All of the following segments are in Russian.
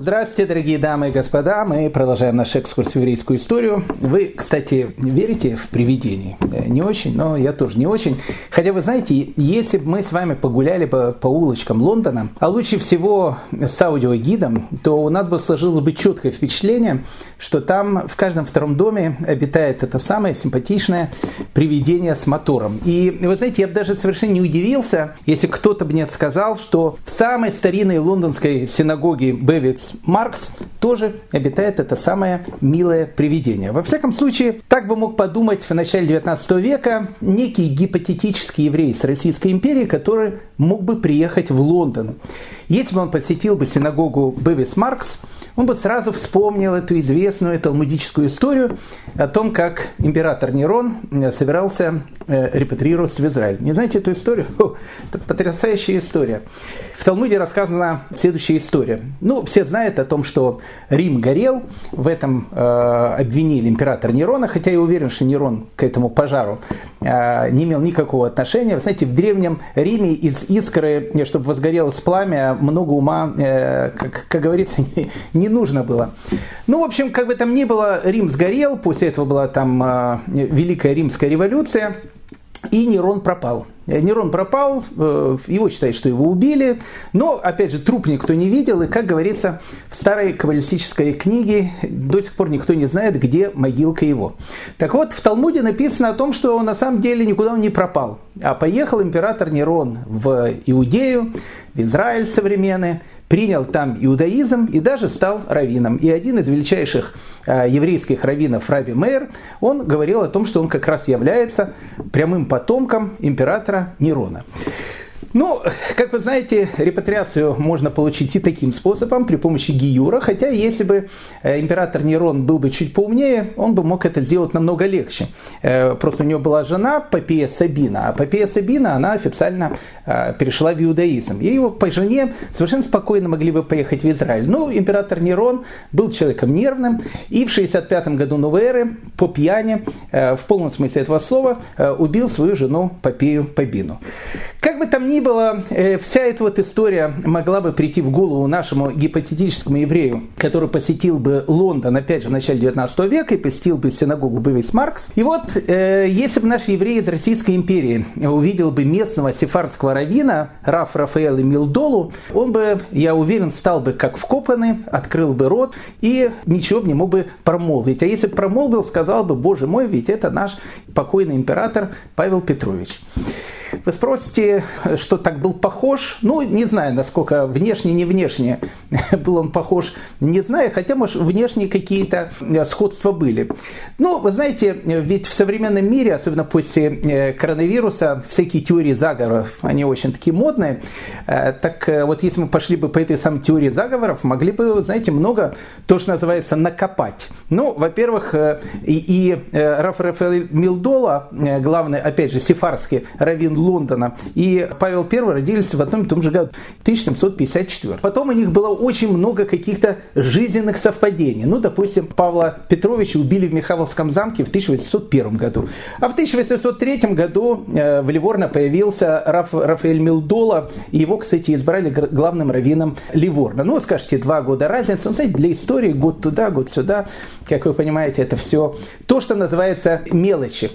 Здравствуйте, дорогие дамы и господа. Мы продолжаем наш экскурс в еврейскую историю. Вы, кстати, верите в привидений? Э, не очень, но я тоже не очень. Хотя, вы знаете, если бы мы с вами погуляли бы по улочкам Лондона, а лучше всего с аудиогидом, то у нас бы сложилось бы четкое впечатление, что там в каждом втором доме обитает это самое симпатичное привидение с мотором. И вы знаете, я бы даже совершенно не удивился, если кто-то мне сказал, что в самой старинной лондонской синагоге Бевиц Маркс тоже обитает это самое милое привидение. Во всяком случае, так бы мог подумать в начале 19 века некий гипотетический еврей с Российской империи, который мог бы приехать в Лондон. Если бы он посетил бы синагогу Бевис Маркс, он бы сразу вспомнил эту известную талмудическую историю о том, как император Нерон собирался э, репатрироваться в Израиль. Не знаете эту историю? О, это потрясающая история. В Талмуде рассказана следующая история. Ну, все знают о том, что Рим горел, в этом э, обвинили императора Нерона, хотя я уверен, что Нерон к этому пожару э, не имел никакого отношения. Вы знаете, в Древнем Риме из искры, чтобы возгорелось пламя, много ума, э, как, как говорится, не, не нужно было. Ну, в общем, как бы там ни было, Рим сгорел, после этого была там э, Великая Римская революция, и Нерон пропал. Нерон пропал, э, его считают, что его убили, но, опять же, труп никто не видел, и, как говорится, в старой каббалистической книге до сих пор никто не знает, где могилка его. Так вот, в Талмуде написано о том, что на самом деле никуда он не пропал, а поехал император Нерон в Иудею, в Израиль современный, принял там иудаизм и даже стал раввином. И один из величайших э, еврейских раввинов, Раби Мейер, он говорил о том, что он как раз является прямым потомком императора Нерона. Ну, как вы знаете, репатриацию можно получить и таким способом, при помощи гиюра, хотя если бы э, император Нерон был бы чуть поумнее, он бы мог это сделать намного легче. Э, просто у него была жена Попея Сабина, а Попея Сабина, она официально э, перешла в иудаизм. И его по жене совершенно спокойно могли бы поехать в Израиль. Но император Нерон был человеком нервным, и в 65 году новой эры по пьяни, в полном смысле этого слова, убил свою жену Попею Побину. Как бы там ни ни было, э, вся эта вот история могла бы прийти в голову нашему гипотетическому еврею, который посетил бы Лондон, опять же, в начале 19 века и посетил бы синагогу Бывис Маркс. И вот, э, если бы наш еврей из Российской империи увидел бы местного сефарского равина Раф Рафаэла Милдолу, он бы, я уверен, стал бы как вкопанный, открыл бы рот и ничего бы не мог бы промолвить. А если бы промолвил, сказал бы, боже мой, ведь это наш покойный император Павел Петрович. Вы спросите, что так был похож? Ну, не знаю, насколько внешне, не внешне был он похож, не знаю, хотя, может, внешне какие-то э, сходства были. Ну, вы знаете, ведь в современном мире, особенно после э, коронавируса, всякие теории заговоров, они очень такие модные. Э, так вот, если мы пошли бы по этой самой теории заговоров, могли бы, знаете, много, то, что называется, накопать. Ну, во-первых, и, и Раф Рафаэль Милдола, главный, опять же, сефарский раввин Лондона, и Павел I родились в одном и том же году, 1754. Потом у них было очень много каких-то жизненных совпадений. Ну, допустим, Павла Петровича убили в Михайловском замке в 1801 году. А в 1803 году э, в Ливорно появился Раф, Рафаэль Милдола, его, кстати, избрали главным раввином Ливорна. Ну, скажете, два года разницы. Ну, знаете, для истории год туда, год сюда. Как вы понимаете, это все то, что называется мелочи.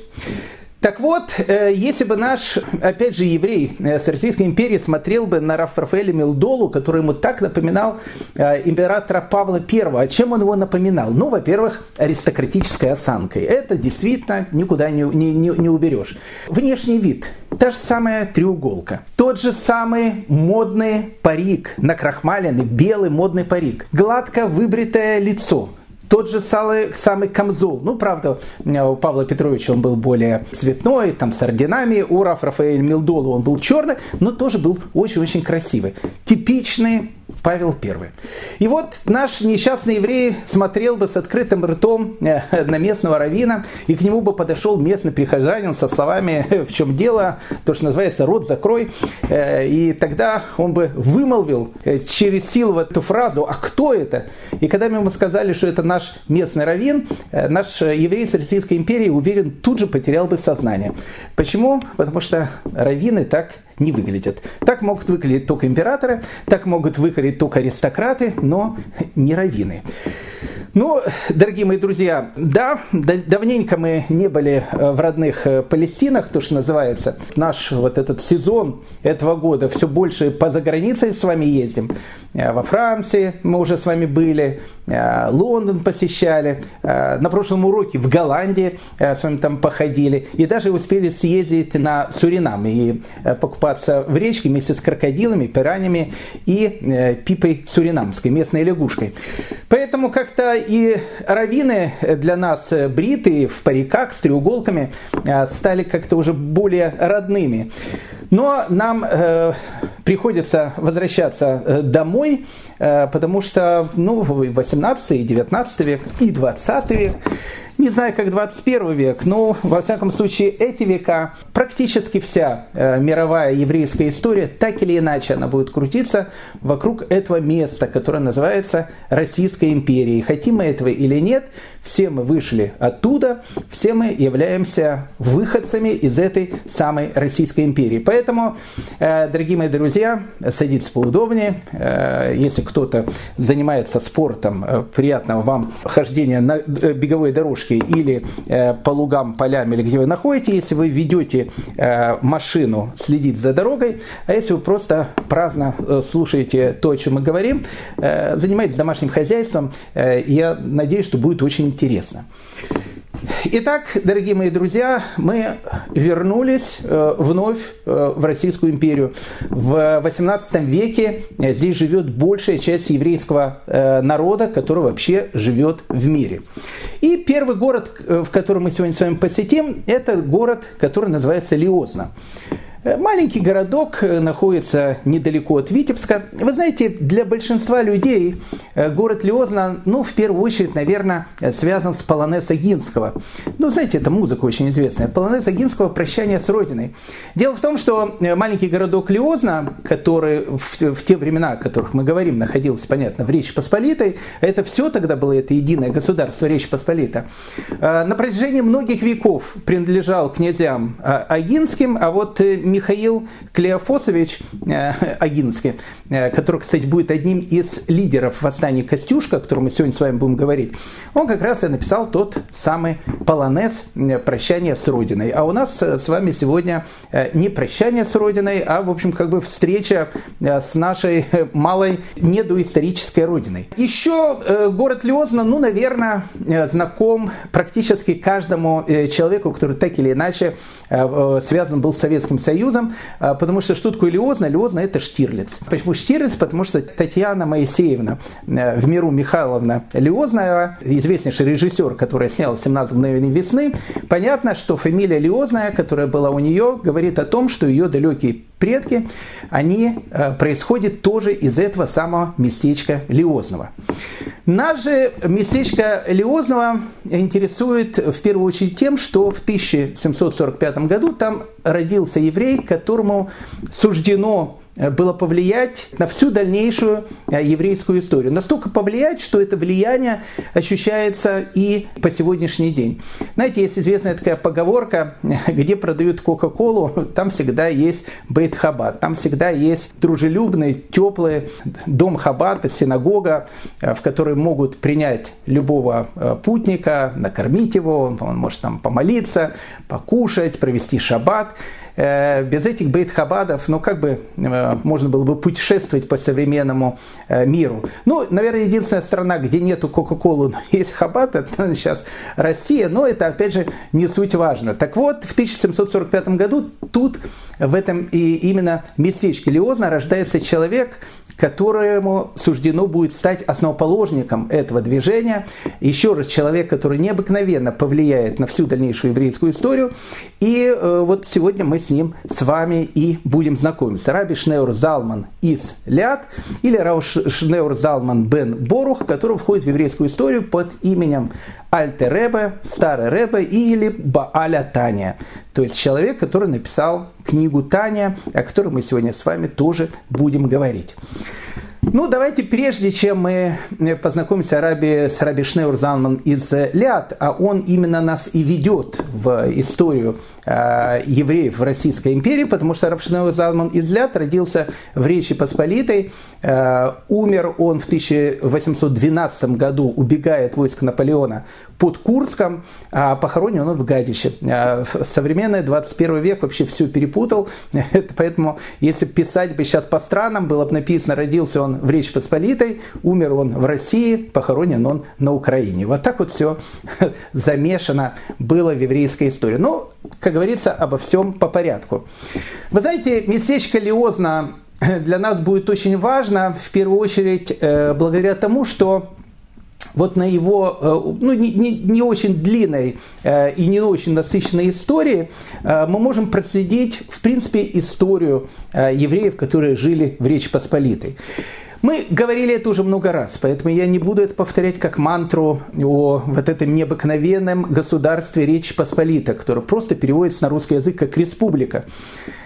Так вот, э, если бы наш, опять же, еврей э, с Российской империи смотрел бы на Рафаэля Милдолу, который ему так напоминал э, императора Павла I, а чем он его напоминал? Ну, во-первых, аристократической осанкой. Это действительно никуда не, не, не, не уберешь. Внешний вид. Та же самая треуголка. Тот же самый модный парик, накрахмаленный, белый модный парик. Гладко выбритое лицо тот же самый, самый камзол. Ну, правда, у Павла Петровича он был более цветной, там с орденами. У Раф Рафаэль Милдола он был черный, но тоже был очень-очень красивый. Типичный Павел I. И вот наш несчастный еврей смотрел бы с открытым ртом э, на местного равина, и к нему бы подошел местный прихожанин со словами «в чем дело?», то, что называется «рот закрой», э, и тогда он бы вымолвил э, через силу эту фразу «а кто это?». И когда мы ему сказали, что это наш местный раввин, наш еврей с Российской империи, уверен, тут же потерял бы сознание. Почему? Потому что раввины так не выглядят. Так могут выглядеть только императоры, так могут выглядеть только аристократы, но не раввины. Ну, дорогие мои друзья, да, давненько мы не были э, в родных э, Палестинах, то, что называется. Наш вот этот сезон этого года все больше по заграницей с вами ездим. Э, во Франции мы уже с вами были, Лондон посещали, на прошлом уроке в Голландии с вами там походили, и даже успели съездить на Суринам и покупаться в речке вместе с крокодилами, пираньями и пипой суринамской, местной лягушкой. Поэтому как-то и раввины для нас бритые в париках с треуголками э, стали как-то уже более родными. Но нам э, приходится возвращаться э, домой, э, потому что ну, 18 и 19 век и 20 век не знаю, как 21 век, но, во всяком случае, эти века, практически вся э, мировая еврейская история, так или иначе, она будет крутиться вокруг этого места, которое называется Российской империей. Хотим мы этого или нет, все мы вышли оттуда, все мы являемся выходцами из этой самой Российской империи. Поэтому, э, дорогие мои друзья, садитесь поудобнее. Э, если кто-то занимается спортом, э, приятного вам хождения на беговой дорожке или по лугам, полям, или где вы находитесь. Если вы ведете машину, следить за дорогой, а если вы просто праздно слушаете то, о чем мы говорим, занимаетесь домашним хозяйством, я надеюсь, что будет очень интересно. Итак, дорогие мои друзья, мы вернулись э, вновь э, в Российскую империю. В XVIII веке э, здесь живет большая часть еврейского народа, который вообще живет в мире. И первый город, в который мы сегодня с вами посетим, это город, который называется Лиозна. Э, маленький городок э, находится недалеко от Витебска. Вы знаете, для большинства людей э, город Лиозна, ну, в первую очередь, наверное, связан с Полонез Агинского. Ну, знаете, это музыка очень известная. Полонез Агинского «Прощание с Родиной». Дело в том, что маленький городок Лиозна, который в, в те времена, о которых мы говорим, находился, понятно, в Речи Посполитой, это все тогда было это единое государство Речь Посполита, на протяжении многих веков принадлежал князям Агинским, а вот Михаил Клеофосович э, Агинский, э, который, кстати, будет одним из лидеров восстания Костюшка, о котором мы сегодня с вами будем говорить, он как раз и написал тот самый полонез э, «Прощание с Родиной». А у нас с вами сегодня не прощание с Родиной, а, в общем, как бы встреча с нашей малой недоисторической Родиной. Еще город Лезно, ну, наверное, знаком практически каждому человеку, который так или иначе связан был с Советским Союзом, Союзом, а, потому что что такое Лиозна? Лиозна это Штирлиц. Почему Штирлиц? Потому что Татьяна Моисеевна, э, в миру Михайловна Лиозная, известнейший режиссер, который снял «17 мгновений весны», понятно, что фамилия Лиозная, которая была у нее, говорит о том, что ее далекие предки, они э, происходят тоже из этого самого местечка Лиозного. Нас же местечко Лиозного интересует в первую очередь тем, что в 1745 году там родился еврей, которому суждено было повлиять на всю дальнейшую э, еврейскую историю. Настолько повлиять, что это влияние ощущается и по сегодняшний день. Знаете, есть известная такая поговорка, где продают Кока-Колу, там всегда есть Бейт Хабад, там всегда есть дружелюбный, теплый дом Хабата, синагога, э, в которой могут принять любого путника, накормить его, он может там помолиться, покушать, провести шаббат. Э, без этих бейт-хабадов, ну, как бы э, можно было бы путешествовать по современному э, миру. Ну, наверное, единственная страна, где нету Кока-Колы, но есть хабад, это сейчас Россия, но это, опять же, не суть важно. Так вот, в 1745 году тут, в этом и именно местечке Лиозна рождается человек, которому суждено будет стать основоположником этого движения. Еще раз, человек, который необыкновенно повлияет на всю дальнейшую еврейскую историю. И э, вот сегодня мы с ним, с вами и будем знакомиться. Раби Шнеур Залман из Ляд или Рауш Шнеур Залман бен Борух, который входит в еврейскую историю под именем Альте Ребе, Старый Ребе или Бааля Таня. То есть человек, который написал книгу Таня, о которой мы сегодня с вами тоже будем говорить. Ну, давайте, прежде чем мы познакомимся Раби, с Раби Шнеур Залман из Ляд, а он именно нас и ведет в историю э, евреев в Российской империи, потому что Раб Шнеур Залман из Ляд родился в Речи Посполитой, э, умер он в 1812 году, убегая от войск Наполеона под Курском, а похоронен он в Гадище. А, современный 21 век вообще все перепутал, поэтому если писать бы сейчас по странам, было бы написано, родился он в Речь Посполитой, умер он в России, похоронен он на Украине. Вот так вот все замешано было в еврейской истории. Но, как говорится, обо всем по порядку. Вы знаете, местечко Лиозна для нас будет очень важно, в первую очередь, э, благодаря тому, что вот на его э, ну, не, не, не очень длинной э, и не очень насыщенной истории э, мы можем проследить, в принципе, историю евреев, которые жили в Речи Посполитой. Мы говорили это уже много раз, поэтому я не буду это повторять как мантру о вот этом необыкновенном государстве Речь Посполита, которое просто переводится на русский язык как республика.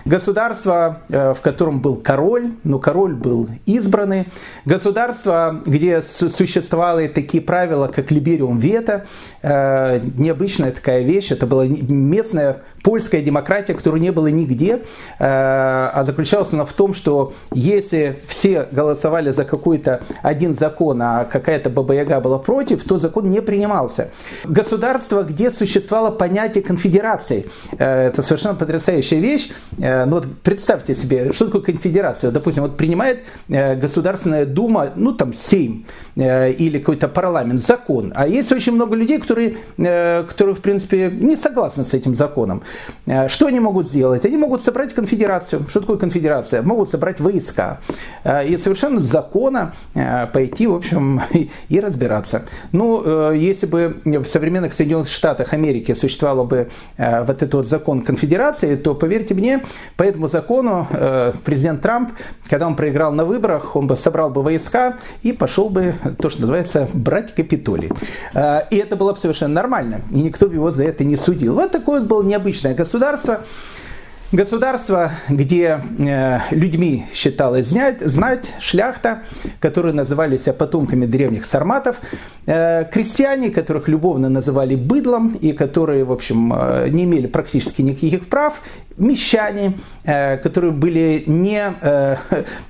Государство, э, в котором был король, но король был избранный. Государство, где существовали такие правила, как либериум вето. Э, необычная такая вещь. Это была местная польская демократия, которой не было нигде, э, а заключалась она в том, что если все голосовали за какой-то один закон, а какая-то Баба-Яга была против, то закон не принимался. Государство, где существовало понятие конфедерации, э, это совершенно потрясающая вещь. Э, ну вот представьте себе, что такое конфедерация? Допустим, вот принимает Государственная Дума, ну там Сейм или какой-то парламент, закон, а есть очень много людей, которые, которые в принципе не согласны с этим законом. Э, что они могут сделать? Они могут собрать конфедерацию. Что такое конфедерация? Могут собрать войска. Э, и совершенно законно э, пойти, в общем, и разбираться. Ну, если бы в современных Соединенных Штатах Америки существовал бы вот этот вот закон конфедерации, то, поверьте мне, по этому закону президент Трамп, когда он проиграл на выборах, он бы собрал бы войска и пошел бы, то, что называется, брать Капитолий. И это было бы совершенно нормально. И никто бы его за это не судил. Вот такой вот был необычный личное государство. Государство, где э, людьми считалось знать, знать шляхта, которые назывались потомками древних сарматов, э, крестьяне, которых любовно называли быдлом и которые, в общем, э, не имели практически никаких прав, мещане, которые были не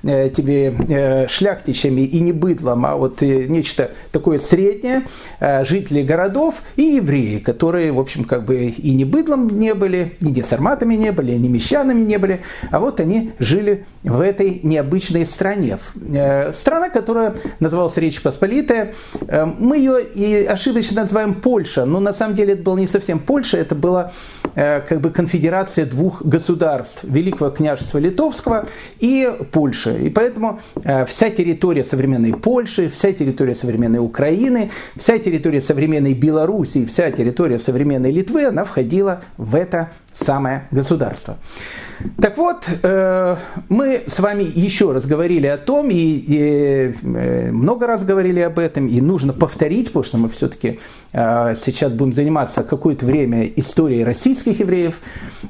тебе шляхтичами и не быдлом, а вот нечто такое среднее, жители городов и евреи, которые, в общем, как бы и не быдлом не были, и не сарматами не были, и не мещанами не были, а вот они жили в этой необычной стране. Страна, которая называлась Речь Посполитая, мы ее и ошибочно называем Польша, но на самом деле это было не совсем Польша, это была как бы конфедерация двух государств Великого княжества Литовского и Польши. И поэтому э, вся территория современной Польши, вся территория современной Украины, вся территория современной Белоруссии, вся территория современной Литвы, она входила в это самое государство. Так вот, э, мы с вами еще раз говорили о том, и, э, много раз говорили об этом, и нужно повторить, потому что мы все-таки сейчас будем заниматься какое-то время историей российских евреев,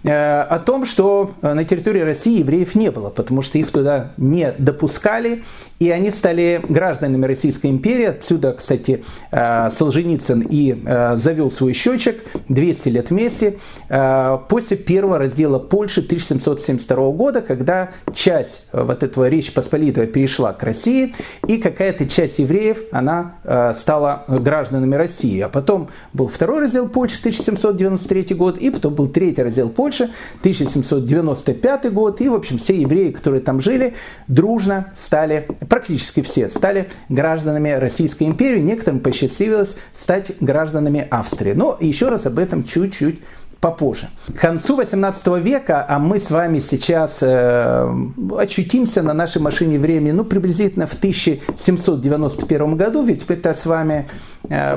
о том, что на территории России евреев не было, потому что их туда не допускали, и они стали гражданами Российской империи. Отсюда, кстати, Солженицын и завел свой счетчик 200 лет вместе после первого раздела Польши 1700 1772 года, когда часть э, вот этого Речи Посполитого перешла к России, и какая-то часть евреев, она э, стала гражданами России. А потом был второй раздел Польши, 1793 год, и потом был третий раздел Польши, 1795 год, и, в общем, все евреи, которые там жили, дружно стали, практически все, стали гражданами Российской империи, некоторым посчастливилось стать гражданами Австрии. Но еще раз об этом чуть-чуть попозже. К концу 18 века, а мы с вами сейчас э, очутимся на нашей машине времени, ну, приблизительно в 1791 году, ведь это с вами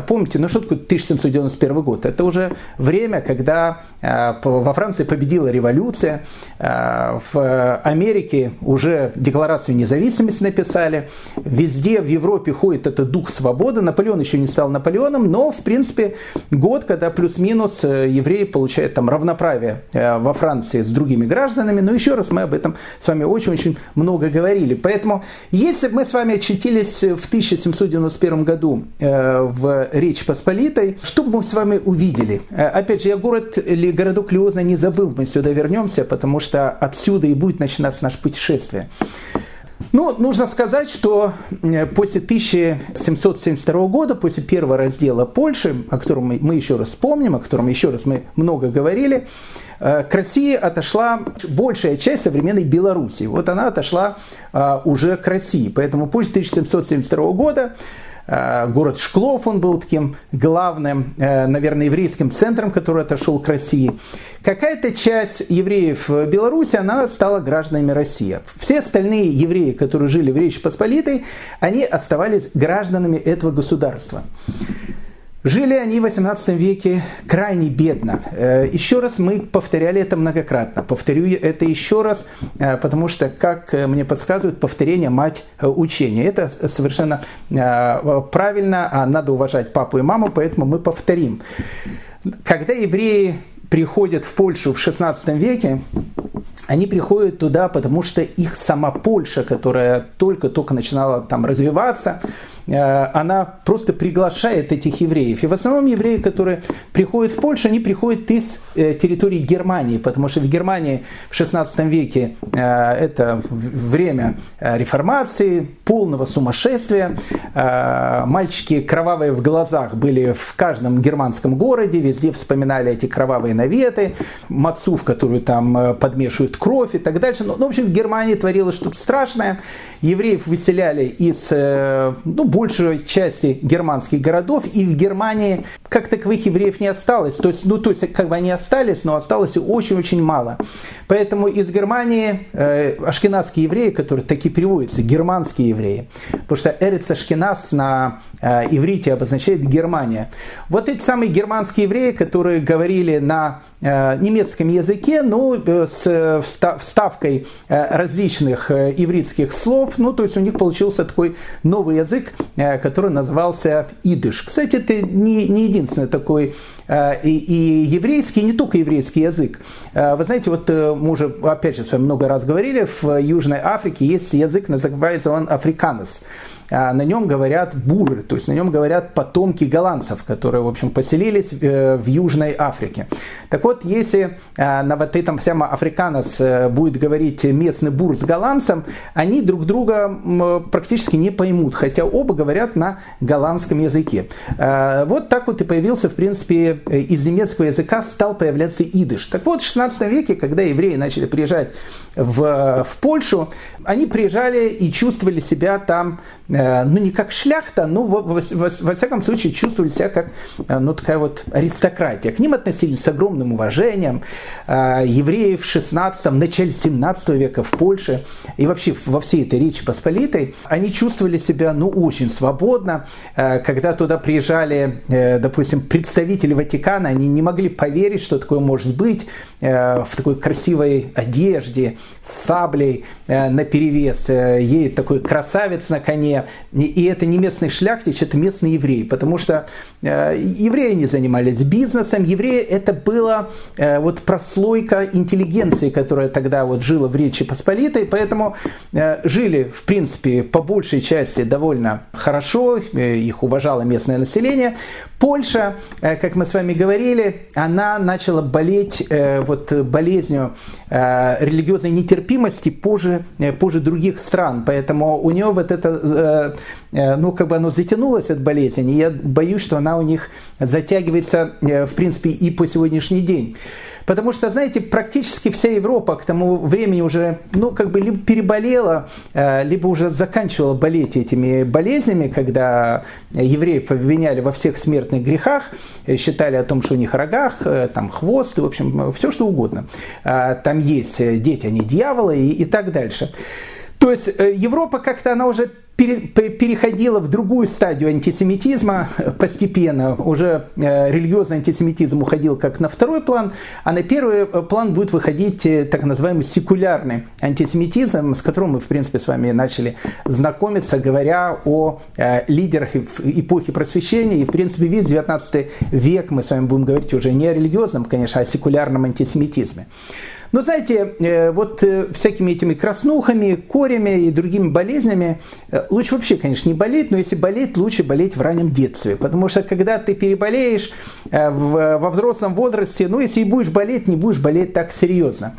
помните, ну что такое 1791 год? Это уже время, когда во Франции победила революция, в Америке уже декларацию независимости написали, везде в Европе ходит этот дух свободы, Наполеон еще не стал Наполеоном, но, в принципе, год, когда плюс-минус евреи получают там равноправие во Франции с другими гражданами, но еще раз мы об этом с вами очень-очень много говорили. Поэтому, если бы мы с вами очутились в 1791 году э, в Речь Посполитой, что мы с вами увидели? Э, опять же, я город, городок Лиоза не забыл, мы сюда вернемся, потому что отсюда и будет начинаться наше путешествие. Ну, нужно сказать, что после 1772 года, после первого раздела Польши, о котором мы, мы еще раз вспомним, о котором еще раз мы много говорили, э, к России отошла большая часть современной Белоруссии. Вот она отошла э, уже к России. Поэтому после 1772 года город Шклов, он был таким главным, э, наверное, еврейским центром, который отошел к России. Какая-то часть евреев Беларуси, она стала гражданами России. Все остальные евреи, которые жили в Речи Посполитой, они оставались гражданами этого государства. Жили они в 18 веке крайне бедно. Э, еще раз мы повторяли это многократно. Повторю это еще раз, э, потому что, как мне подсказывают, повторение – мать э, учения. Это совершенно правильно, а надо уважать папу и маму, поэтому мы повторим. Когда евреи приходят в Польшу в 16 веке, они приходят туда, потому что их сама Польша, которая только-только начинала там развиваться, Э, она просто приглашает этих евреев. И в основном евреи, которые приходят в Польшу, они приходят из э, территории Германии, потому что в Германии в 16 веке э, это время реформации, полного сумасшествия. Мальчики кровавые в глазах были в каждом германском городе, везде вспоминали эти кровавые наветы, мацу, в которую там подмешивают кровь и так дальше. Ну, в общем, в Германии творилось что-то страшное. Евреев выселяли из ну, большей части германских городов, и в Германии как таковых евреев не осталось. То есть, ну, то есть как бы они остались, но осталось очень-очень мало. Поэтому из Германии э, ашкенадские евреи, которые такие переводятся, германские евреи, потому что Эрец Ашкеназ на э, иврите обозначает Германия. Вот эти самые германские евреи, которые говорили на Э, немецком языке, ну, э, с вставкой э, различных ивритских слов, ну, то есть у них получился такой новый язык, который назывался идыш. Кстати, это не, не единственный такой и, и еврейский, и не только еврейский язык. Вы знаете, вот мы уже, опять же, с вами много раз говорили, в Южной Африке есть язык, называется он африканос. А, на нем говорят буры, то есть на нем говорят потомки голландцев, которые, в общем, поселились э, в Южной Африке. Так вот, если а, на вот этом самом африканос э, будет говорить местный бур с голландцем, они друг друга практически не поймут, хотя оба говорят на голландском языке. Вот так вот и появился, в принципе, из немецкого языка стал появляться идыш. Так вот, в 16 веке, когда евреи начали приезжать в, в Польшу, они приезжали и чувствовали себя там, э, ну не как шляхта, но во, во, во всяком случае чувствовали себя как, э, ну такая вот аристократия. К ним относились с огромным уважением. Э, евреи в 16 начале 17 века в Польше и вообще во всей этой Речи Посполитой, они чувствовали себя, ну, очень свободно. Когда туда приезжали, допустим, представители Ватикана, они не могли поверить, что такое может быть в такой красивой одежде, с саблей на перевес, э, едет такой красавец на коне, и это не местный шляхтич, это местный еврей, потому что э, евреи не занимались бизнесом, евреи это была э, вот прослойка интеллигенции, которая тогда вот жила в Речи Посполитой, поэтому жили, в принципе, по большей части довольно хорошо, их уважало местное население. Польша, как мы с вами говорили, она начала болеть болезнью религиозной нетерпимости позже позже других стран. Поэтому у нее вот это, э, э, ну, как бы оно затянулось от болезни. И я боюсь, что она у них затягивается, э, в принципе, и по сегодняшний день. Потому что, знаете, практически вся Европа к тому времени уже, ну, как бы либо переболела, либо уже заканчивала болеть этими болезнями, когда евреев обвиняли во всех смертных грехах, считали о том, что у них рогах, там хвост, в общем, все что угодно. Там есть дети, они дьяволы и, и так дальше. То есть Европа как-то она уже переходила в другую стадию антисемитизма постепенно. Уже религиозный антисемитизм уходил как на второй план, а на первый план будет выходить так называемый секулярный антисемитизм, с которым мы, в принципе, с вами начали знакомиться, говоря о лидерах эпохи просвещения. И, в принципе, весь 19 век мы с вами будем говорить уже не о религиозном, конечно, а о секулярном антисемитизме. Но знаете, э, вот э, всякими этими краснухами, корями и другими болезнями э, лучше вообще, конечно, не болеть, но если болеть, лучше болеть в раннем детстве. Потому что когда ты переболеешь во взрослом возрасте, ну, если и будешь болеть, не будешь болеть так серьезно.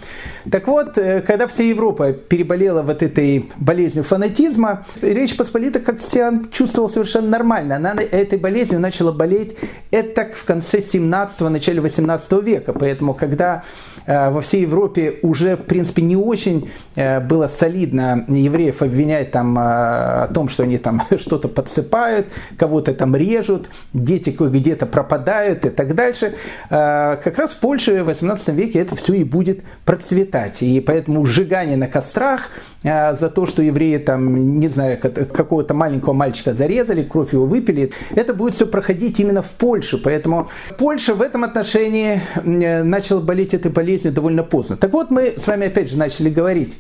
Так вот, когда вся Европа переболела вот этой болезнью фанатизма, Речь Посполита как себя чувствовала совершенно нормально. Она этой болезнью начала болеть это в конце 17-го, начале 18 века. Поэтому, когда во всей Европе Европе уже, в принципе, не очень э, было солидно евреев обвинять там, э, о том, что они там что-то подсыпают, кого-то там режут, дети где-то пропадают и так дальше. Э, как раз в Польше в 18 веке это все и будет процветать. И поэтому сжигание на кострах за то, что евреи там, не знаю, какого-то маленького мальчика зарезали, кровь его выпили, это будет все проходить именно в Польше. Поэтому Польша в этом отношении начала болеть этой болезнью довольно поздно. Так вот, мы с вами опять же начали говорить.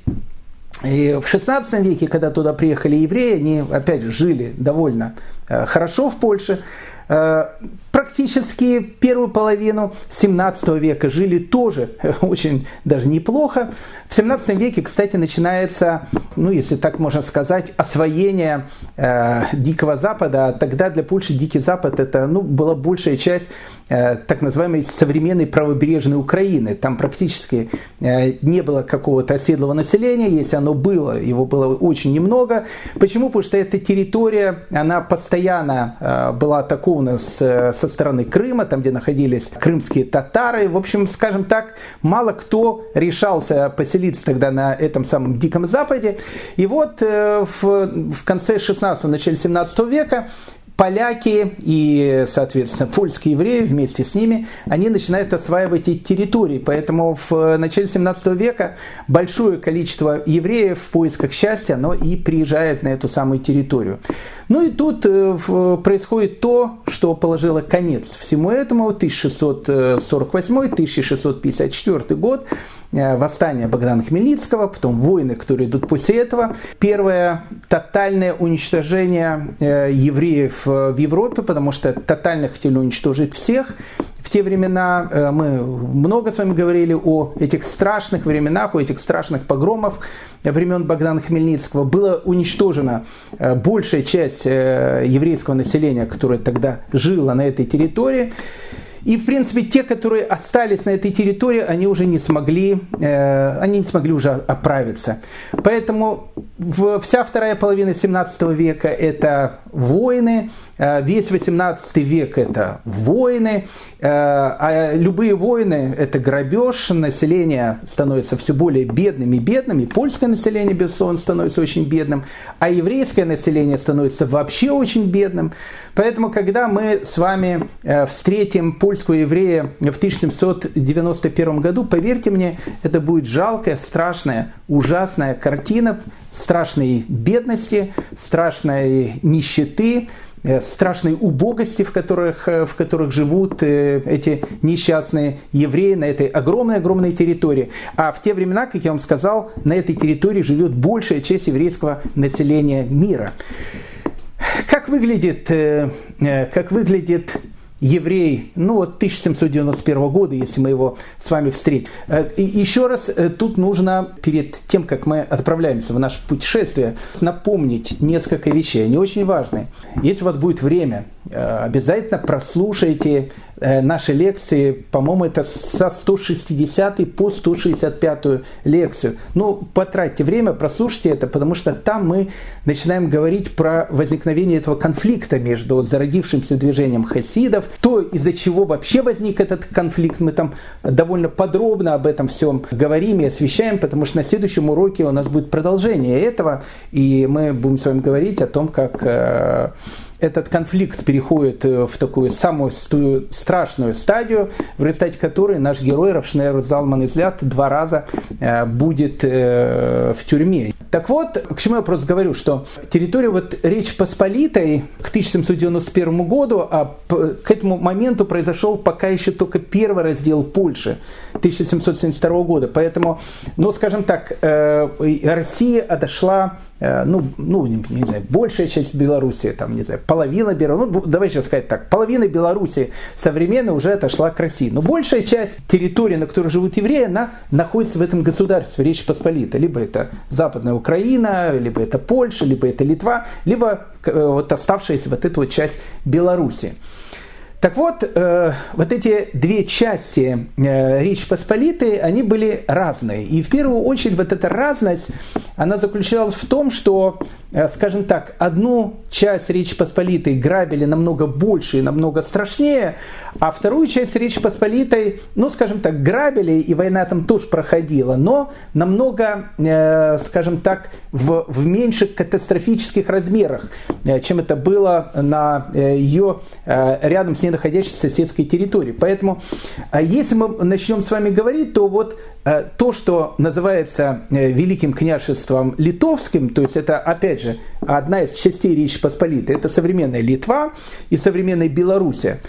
И в 16 веке, когда туда приехали евреи, они опять же жили довольно э, хорошо в Польше. Э, практически первую половину 17 века жили тоже очень даже неплохо. В 17 веке, кстати, начинается, ну, если так можно сказать, освоение э, Дикого Запада. Тогда для Польши Дикий Запад это ну, была большая часть э, так называемой современной правобережной Украины. Там практически э, не было какого-то оседлого населения. Если оно было, его было очень немного. Почему? Потому что эта территория, она постоянно э, была атакована со стороны Крыма, там, где находились крымские татары. В общем, скажем так, мало кто решался поселиться тогда на этом самом Диком Западе. И вот э, в, в конце 16 начале 17 века поляки и, соответственно, польские евреи вместе с ними, они начинают осваивать эти территории. Поэтому в начале 17 века большое количество евреев в поисках счастья, но и приезжает на эту самую территорию. Ну и тут э, происходит то, что положило конец всему этому. 1648-1654 год Э, восстание Богдана Хмельницкого, потом войны, которые идут после этого. Первое тотальное уничтожение э, евреев э, в Европе, потому что тотально хотели уничтожить всех. В те времена мы много с вами говорили о этих страшных временах, о этих страшных погромах времен Богдана Хмельницкого. Была уничтожена большая часть еврейского населения, которое тогда жило на этой территории. И, в принципе, те, которые остались на этой территории, они уже не смогли, э, они не смогли уже оправиться. Поэтому в, вся вторая половина 17 века – это войны, весь 18 век – это войны, э, а любые войны – это грабеж, население становится все более бедным и бедным, и польское население, безусловно, становится очень бедным, а еврейское население становится вообще очень бедным. Поэтому, когда мы с вами э, встретим польского еврея в 1791 году, поверьте мне, это будет жалкая, страшная, ужасная картина страшной бедности, страшной нищеты, э, страшной убогости, в которых, э, в которых живут эти несчастные евреи на этой огромной-огромной территории. А в те времена, как я вам сказал, на этой территории живет большая часть еврейского населения мира. Как выглядит, э, э, как выглядит еврей, ну вот 1791 года, если мы его с вами встретим. Э, еще раз тут нужно перед тем, как мы отправляемся в наше путешествие, напомнить несколько вещей, они очень важные. Если у вас будет время, обязательно прослушайте Э, наши лекции, по-моему, это со 160 по 165 лекцию. Ну, потратьте время, прослушайте это, потому что там мы начинаем говорить про возникновение этого конфликта между зародившимся движением хасидов, то, из-за чего вообще возник этот конфликт. Мы там довольно подробно об этом всем говорим и освещаем, потому что на следующем уроке у нас будет продолжение этого, и мы будем с вами говорить о том, как э, этот конфликт переходит в такую самую страшную стадию, в результате которой наш герой Равшнер Залман Излят два раза будет в тюрьме. Так вот, к чему я просто говорю, что территория вот Речь Посполитой к 1791 году, а к этому моменту произошел пока еще только первый раздел Польши 1772 года. Поэтому, ну, скажем так, э, Россия отошла Э, ну, ну не, не знаю, большая часть Беларуси, там, не знаю, половина Беларуси, ну, давай сейчас сказать так, половина Беларуси современно уже отошла к России. Но большая часть территории, на которой живут евреи, она находится в этом государстве, Речь Посполита. Либо это Западная Украина, либо это Польша, либо это Литва, либо э, вот оставшаяся вот эта вот часть Беларуси. Так вот, э, вот эти две части э, Речи Посполитой, они были разные. И в первую очередь вот эта разность, она заключалась в том, что, э, скажем так, одну часть Речи Посполитой грабили намного больше и намного страшнее, а вторую часть Речи Посполитой, ну, скажем так, грабили, и война там тоже проходила, но намного, э, скажем так, в, в меньших катастрофических размерах, э, чем это было на э, ее э, рядом с ней находящейся соседской территории. Поэтому, э, если мы начнем с вами говорить, то вот э, то, что называется э, Великим княжеством Литовским, то есть это, опять же, одна из частей Речи Посполитой, это современная Литва и современная Белоруссия.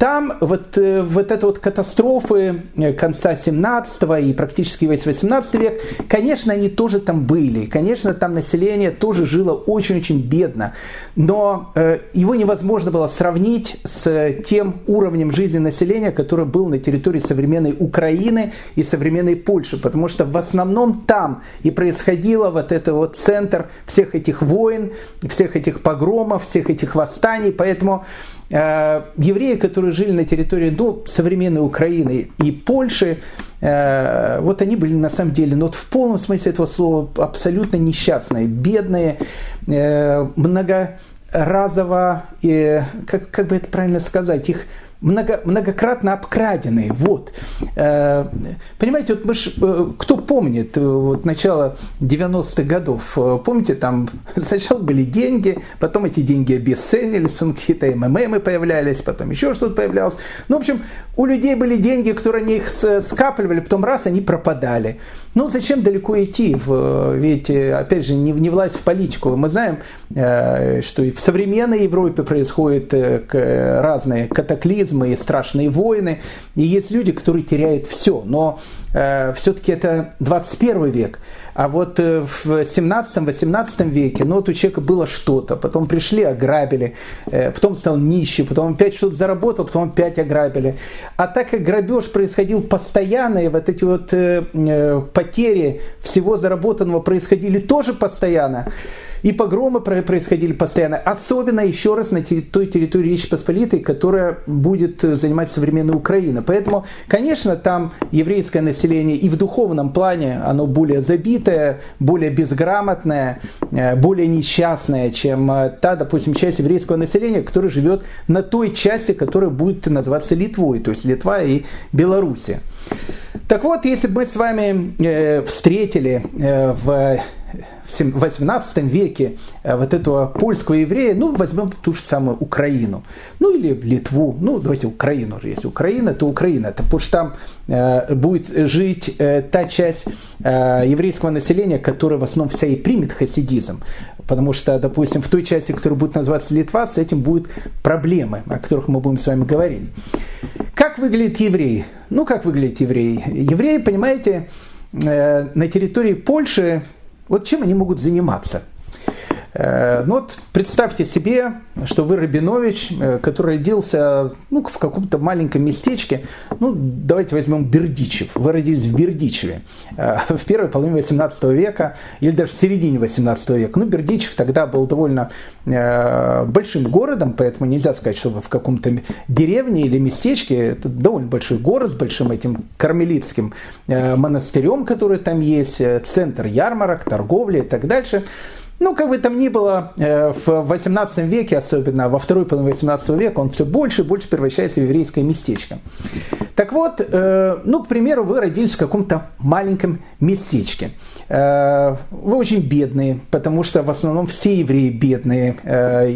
Там вот, э, вот это вот катастрофы э, конца 17 и практически весь 18 век, конечно, они тоже там были. Конечно, там население тоже жило очень-очень бедно. Но э, его невозможно было сравнить с тем уровнем жизни населения, который был на территории современной Украины и современной Польши. Потому что в основном там и происходило вот это вот центр всех этих войн, всех этих погромов, всех этих восстаний. Поэтому евреи, которые жили на территории ну, современной Украины и Польши, э, вот они были на самом деле, ну, вот в полном смысле этого слова, абсолютно несчастные, бедные, э, многоразово, как, как бы это правильно сказать, их много, многократно обкраденные. Вот. Э, понимаете, вот мы ж, э, кто помнит э, вот начало 90-х годов, помните, там сначала были деньги, потом эти деньги обесценились, потом какие-то МММы появлялись, потом еще что-то появлялось. Ну, в общем, у людей были деньги, которые они их скапливали, потом раз они пропадали. Ну, зачем далеко идти? Ведь, опять же, не, не власть в политику. Мы знаем, что и в современной Европе происходят разные катаклизмы, катаклизмы и страшные войны. И есть люди, которые теряют все. Но э, все-таки это 21 век. А вот э, в 17-18 веке, ну вот у человека было что-то, потом пришли, ограбили, э, потом стал нищий, потом опять что-то заработал, потом опять ограбили. А так как грабеж происходил постоянно, и вот эти вот э, э потери всего заработанного происходили тоже постоянно, и погромы происходили постоянно, особенно еще раз на той территории Речи Посполитой, которая будет занимать современная Украина. Поэтому, конечно, там еврейское население и в духовном плане оно более забитое, более безграмотное, э, более несчастное, чем э, та, допустим, часть еврейского населения, которая живет на той части, которая будет называться Литвой, то есть Литва и Белоруссия. Так вот, если бы мы с вами э, встретили э, в в 18 веке э, вот этого польского еврея, ну, возьмем ту же самую Украину, ну, или Литву, ну, давайте Украину уже, если Украина, то Украина, это потому что там э, будет жить э, та часть э, еврейского населения, которая в основном вся и примет хасидизм, потому что, допустим, в той части, которая будет называться Литва, с этим будут проблемы, о которых мы будем с вами говорить. Как выглядит еврей? Ну, как выглядит еврей? Еврей, понимаете, э, на территории Польши вот чем они могут заниматься? Э, ну вот представьте себе, что вы Рабинович, э, который родился ну, в каком-то маленьком местечке, ну давайте возьмем Бердичев. Вы родились в Бердичеве э, в первой половине 18 века или даже в середине 18 века. Ну Бердичев тогда был довольно большим городом, поэтому нельзя сказать, что вы в каком-то деревне или местечке. Это довольно большой город с большим этим кармелитским монастырем, который там есть, центр ярмарок, торговли и так дальше. Ну, как бы там ни было, э, в 18 веке, особенно во второй половине 18 века, он все больше и больше превращается в еврейское местечко. Так вот, э, ну, к примеру, вы родились в каком-то маленьком местечке. Э, вы очень бедные, потому что в основном все евреи бедные.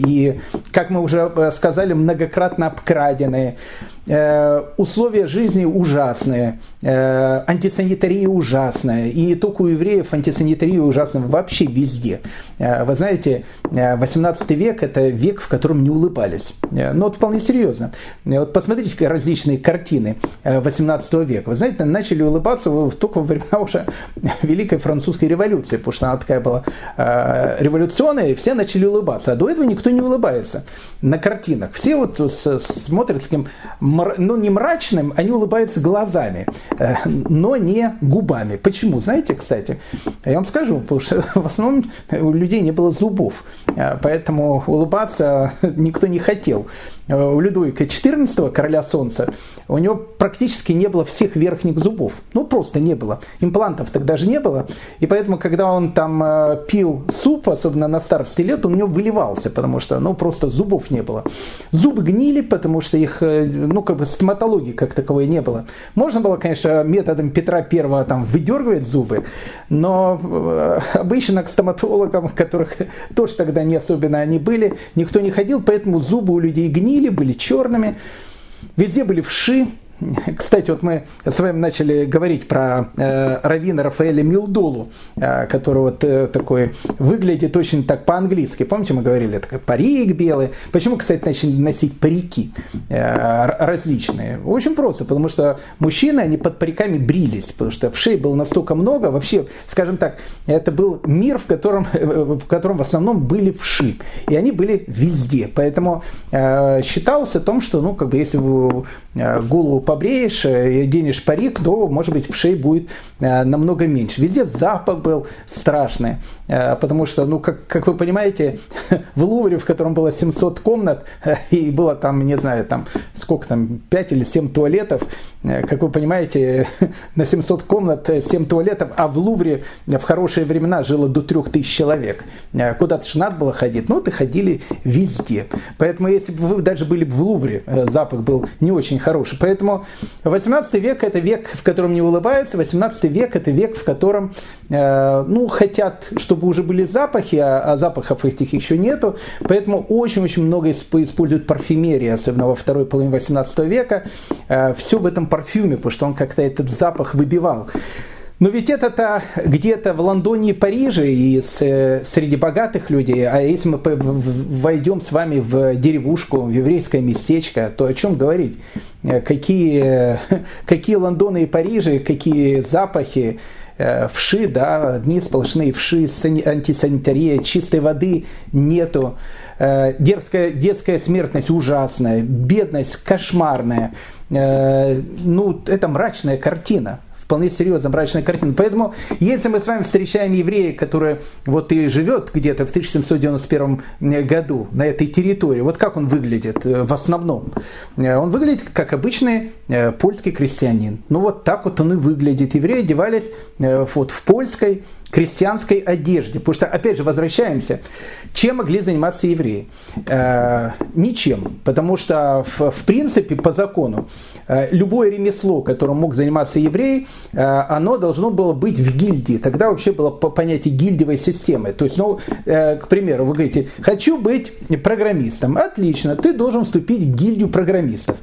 И, как мы уже сказали, многократно обкраденные. Э, условия жизни ужасные, э, антисанитария ужасная, и не только у евреев антисанитария ужасная вообще везде. Э, вы знаете, 18 век – это век, в котором не улыбались. Ну вот вполне серьезно. Вот посмотрите различные картины 18 века. Вы знаете, начали улыбаться только во времена уже Великой Французской революции, потому что она такая была революционная, и все начали улыбаться. А до этого никто не улыбается на картинах. Все вот смотрят с кем ну, не мрачным, они улыбаются глазами, э, но не губами. Почему? Знаете, кстати, я вам скажу, потому что в основном у людей не было зубов, э, поэтому улыбаться никто не хотел. Э, у Людовика XIV, короля солнца, у него практически не было всех верхних зубов. Ну, просто не было. Имплантов тогда же не было. И поэтому, когда он там э, пил суп, особенно на старости лет, он у него выливался, потому что, ну, просто зубов не было. Зубы гнили, потому что их, э, ну, как бы стоматологии как таковой не было. Можно было, конечно, методом Петра Первого там выдергивать зубы, но обычно к стоматологам, которых тоже тогда не особенно они были, никто не ходил, поэтому зубы у людей гнили, гнили, были черными, везде были вши, кстати, вот мы с вами начали говорить про э, Равина Рафаэля Милдулу, э, который вот э, такой выглядит очень так по-английски. Помните, мы говорили, такой парик белый. Почему, кстати, начали носить парики э, различные? Очень просто, потому что мужчины, они под париками брились, потому что в шее было настолько много. Вообще, скажем так, это был мир, в котором, э, в котором в основном были вши. И они были везде. Поэтому э, считалось о том, что, ну, как бы, если вы э, голову побреешь э, денешь парик, то, может быть, в шее будет э, намного меньше. Везде запах был страшный, э, потому что, ну, как, как вы понимаете, в Лувре, в котором было 700 комнат, и было там, не знаю, там, сколько там, 5 или 7 туалетов, как вы понимаете, на 700 комнат 7 туалетов, а в Лувре в хорошие времена жило до 3000 человек. Куда-то же надо было ходить. Ну, вот и ходили везде. Поэтому, если бы вы даже были бы в Лувре, запах был не очень хороший. Поэтому 18 век это век, в котором не улыбаются, 18 век это век, в котором э, ну, хотят, чтобы уже были запахи, а, а запахов этих еще нету, поэтому очень-очень много используют парфюмерии, особенно во второй половине 18 века, э, все в этом парфюме, потому что он как-то этот запах выбивал. Но ведь это-то где-то в Лондоне и Париже и с, среди богатых людей. А если мы войдем с вами в деревушку, в еврейское местечко, то о чем говорить? Какие, какие Лондоны и Парижи, какие запахи, э, вши, да, одни сплошные вши, антисанитария, чистой воды нету, э, дерзкая, детская смертность ужасная, бедность кошмарная. Э, ну, это мрачная картина вполне серьезно мрачная картина. Поэтому, если мы с вами встречаем еврея, который вот и живет где-то в 1791 году на этой территории, вот как он выглядит э, в основном? Э, он выглядит как обычный э, польский крестьянин. Ну вот так вот он и выглядит. Евреи одевались вот в польской крестьянской одежде. Потому что, опять же, возвращаемся. Чем могли заниматься евреи? Э, ничем. Потому что, в, в принципе, по закону, э, любое ремесло, которым мог заниматься еврей, э, оно должно было быть в гильдии. Тогда вообще было понятие гильдиевой системы. То есть, ну, э, к примеру, вы говорите, хочу быть программистом. Отлично, ты должен вступить в гильдию программистов.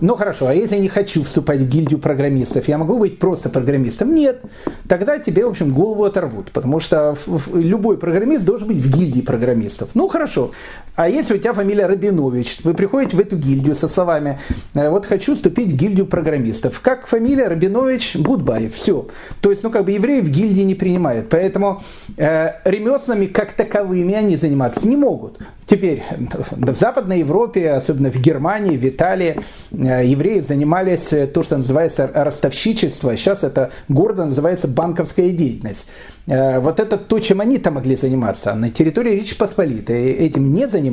Ну, хорошо, а если я не хочу вступать в гильдию программистов, я могу быть просто программистом? Нет. Тогда тебе, в общем, голову оторвут зовут, потому что любой программист должен быть в гильдии программистов. Ну хорошо, а если у тебя фамилия Рабинович, вы приходите в эту гильдию со словами, «Э, вот хочу вступить в гильдию программистов. Как фамилия Рабинович, Goodbye, все. То есть, ну как бы евреи в гильдии не принимают, поэтому э, ремеслами как таковыми они заниматься не могут. Теперь в Западной Европе, особенно в Германии, в Италии, э, евреи занимались э, то, что называется ростовщичество. Сейчас это гордо называется банковская деятельность. Э, вот это то, чем они там могли заниматься. На территории Речи Посполитой этим не занимались.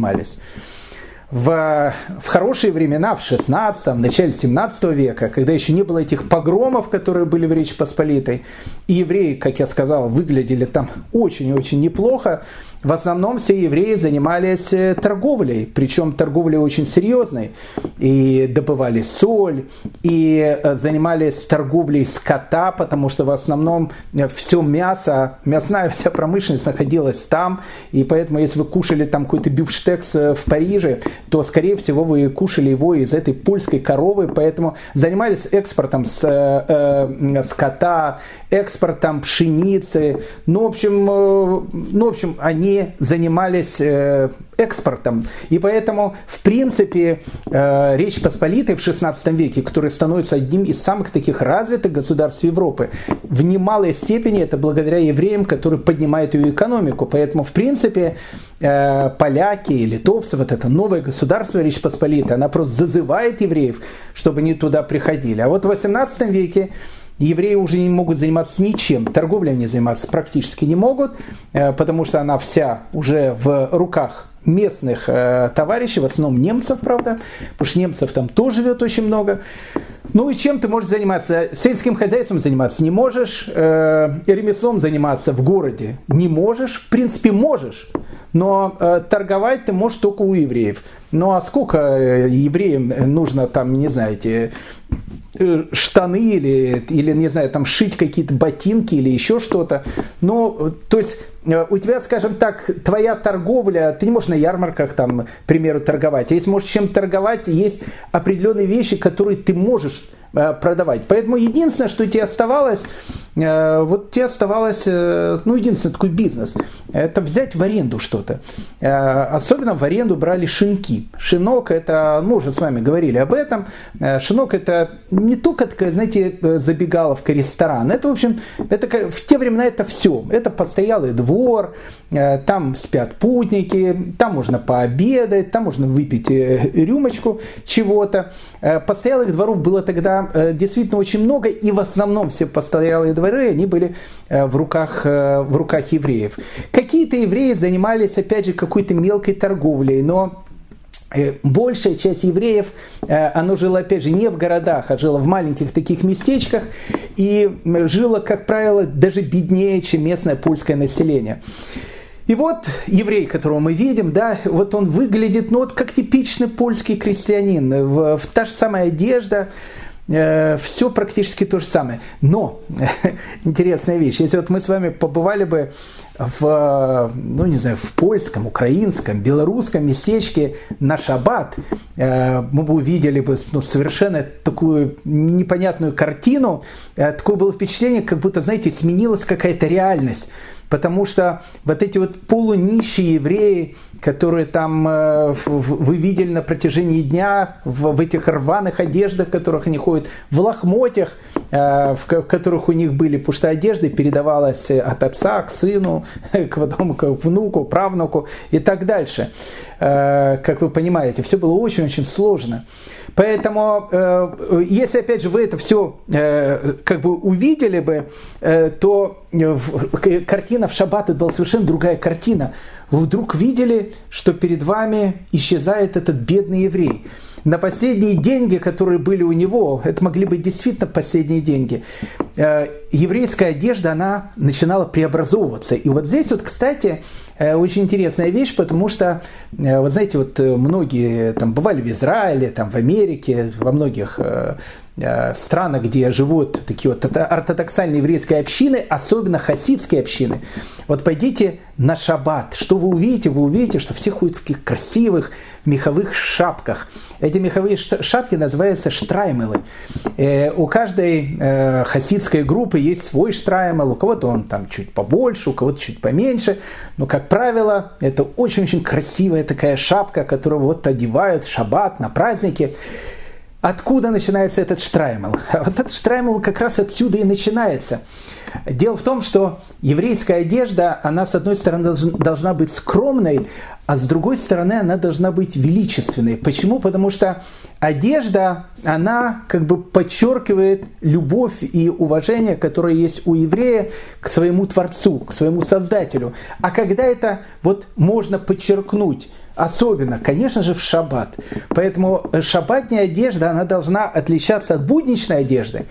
В, в хорошие времена, в 16 в начале 17 века, когда еще не было этих погромов, которые были в Речи Посполитой, и евреи, как я сказал, выглядели там очень-очень неплохо, в основном все евреи занимались э, торговлей, причем торговлей очень серьезной. И добывали соль, и э, занимались торговлей скота, потому что в основном э, все мясо, мясная вся промышленность находилась там, и поэтому если вы кушали там какой-то бифштекс в Париже, то, скорее всего, вы кушали его из этой польской коровы, поэтому занимались экспортом с, э, скота, экспортом пшеницы, ну, в общем, ну, в общем, они занимались э, экспортом. И поэтому, в принципе, э, Речь Посполитой в XVI веке, которая становится одним из самых таких развитых государств Европы, в немалой степени это благодаря евреям, которые поднимают ее экономику. Поэтому, в принципе, поляки и литовцы, вот это новое государство Речь Посполитой, она просто зазывает евреев, чтобы они туда приходили. А вот в XVIII веке евреи уже не могут заниматься ничем, торговлей они заниматься практически не могут, э, потому что она вся уже в руках местных э, товарищей, в основном немцев, правда, потому что немцев там тоже живет очень много. Ну и чем ты можешь заниматься? Сельским хозяйством заниматься не можешь, э, ремеслом заниматься в городе не можешь, в принципе можешь, но э, торговать ты можешь только у евреев. Ну а сколько э, евреям нужно там, не знаете, Э, штаны или, или, не знаю, там шить какие-то ботинки или еще что-то. Ну, то есть э, у тебя, скажем так, твоя торговля, ты не можешь на ярмарках, там, к примеру, торговать. А если можешь чем торговать, есть определенные вещи, которые ты можешь продавать. Поэтому единственное, что тебе оставалось, э, вот тебе оставалось, э, ну, единственный такой бизнес, это взять в аренду что-то. Особенно в аренду брали шинки. Шинок это, мы уже с вами говорили об этом, шинок это не только такая, знаете, забегаловка, ресторан. Это, в общем, это в те времена это все. Это постоялый двор, там спят путники, там можно пообедать, там можно выпить рюмочку чего-то. Постоялых дворов было тогда Э, действительно очень много, и в основном все постоялые дворы, они были э, в руках, э, в руках евреев. Какие-то евреи занимались, опять же, какой-то мелкой торговлей, но большая часть евреев, оно жило, опять же, не в городах, а жило в маленьких таких местечках, и жило, как правило, даже беднее, чем местное польское население. И вот еврей, которого мы видим, да, вот он выглядит, ну вот как типичный польский крестьянин, в, в та же самая одежда, Э, все практически то же самое. Но, интересная вещь, если вот мы с вами побывали бы в, ну не знаю, в польском, украинском, белорусском местечке на шаббат, э, мы бы увидели бы ну, совершенно такую непонятную картину, э, такое было впечатление, как будто, знаете, сменилась какая-то реальность потому что вот эти вот полунищие евреи, которые там э, вы видели на протяжении дня в, этих рваных одеждах, в которых они ходят, в лохмотьях, э, в, в которых у них были, потому что одежда передавалась от отца к сыну, к потом к внуку, правнуку и так дальше. Э, как вы понимаете, все было очень-очень сложно. Поэтому, э, если опять же вы это все э, как бы увидели бы, э, то картина в шаббат это была совершенно другая картина. Вы вдруг видели, что перед вами исчезает этот бедный еврей. На последние деньги, которые были у него, это могли быть действительно последние деньги, еврейская одежда, она начинала преобразовываться. И вот здесь вот, кстати, очень интересная вещь, потому что, э, вот знаете, вот э, многие там бывали в Израиле, там в Америке, во многих странах, где живут такие вот ортодоксальные еврейские общины, особенно хасидские общины. Вот пойдите на шаббат, что вы увидите? Вы увидите, что все ходят в таких красивых меховых шапках. Эти меховые шапки называются штраймелы. Э, у каждой э, хасидской группы есть свой штраймел, у кого-то он там чуть побольше, у кого-то чуть поменьше, но, как правило, это очень-очень красивая такая шапка, которую вот одевают в шаббат на праздники. Откуда начинается этот штраймел? Вот этот штраймел как раз отсюда и начинается. Дело в том, что еврейская одежда, она с одной стороны должна быть скромной, а с другой стороны она должна быть величественной. Почему? Потому что одежда, она как бы подчеркивает любовь и уважение, которое есть у еврея к своему Творцу, к своему Создателю. А когда это вот можно подчеркнуть, Особенно, конечно же, в шаббат. Поэтому шаббатная одежда, она должна отличаться от будничной одежды.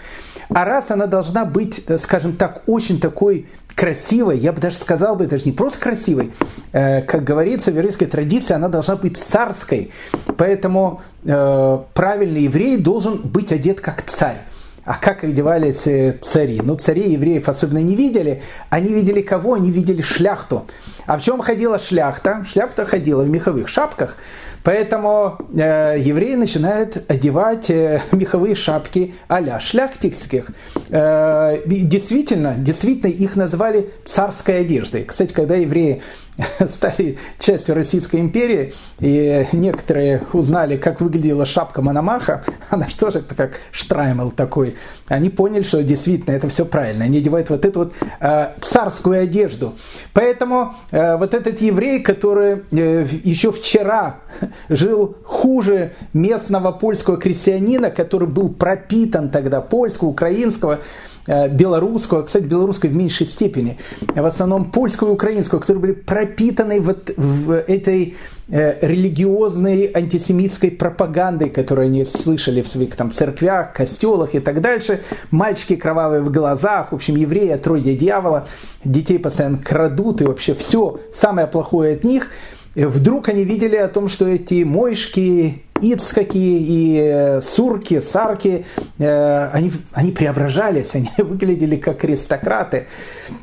А раз она должна быть, э, скажем так, очень такой красивой, я бы даже сказал бы, даже не просто красивой, э, как говорится в еврейской традиции, она должна быть царской. Поэтому э, правильный еврей должен быть одет как царь. А как одевались цари? Ну, царей евреев особенно не видели. Они видели кого? Они видели шляхту. А в чем ходила шляхта? Шляхта ходила в меховых шапках. Поэтому э, евреи начинают одевать э, меховые шапки а-ля шляхтикских. Э, действительно, действительно, их назвали царской одеждой. Кстати, когда евреи стали частью Российской империи, и некоторые узнали, как выглядела шапка Мономаха, она же это как штраймел такой, они поняли, что действительно это все правильно, они одевают вот эту вот э, царскую одежду. Поэтому э, вот этот еврей, который э, еще вчера жил хуже местного польского крестьянина, который был пропитан тогда польского, украинского, Э, белорусского, кстати, белорусского в меньшей степени, в основном польского и украинского, которые были пропитаны вот в этой э, религиозной антисемитской пропагандой, которую они слышали в своих там церквях, костелах и так дальше. Мальчики кровавые в глазах, в общем, евреи, отродья дьявола, детей постоянно крадут и вообще все самое плохое от них. Вдруг они видели о том, что эти мойшки, ицкаки и э, сурки, сарки, э, они, они преображались, они выглядели как аристократы.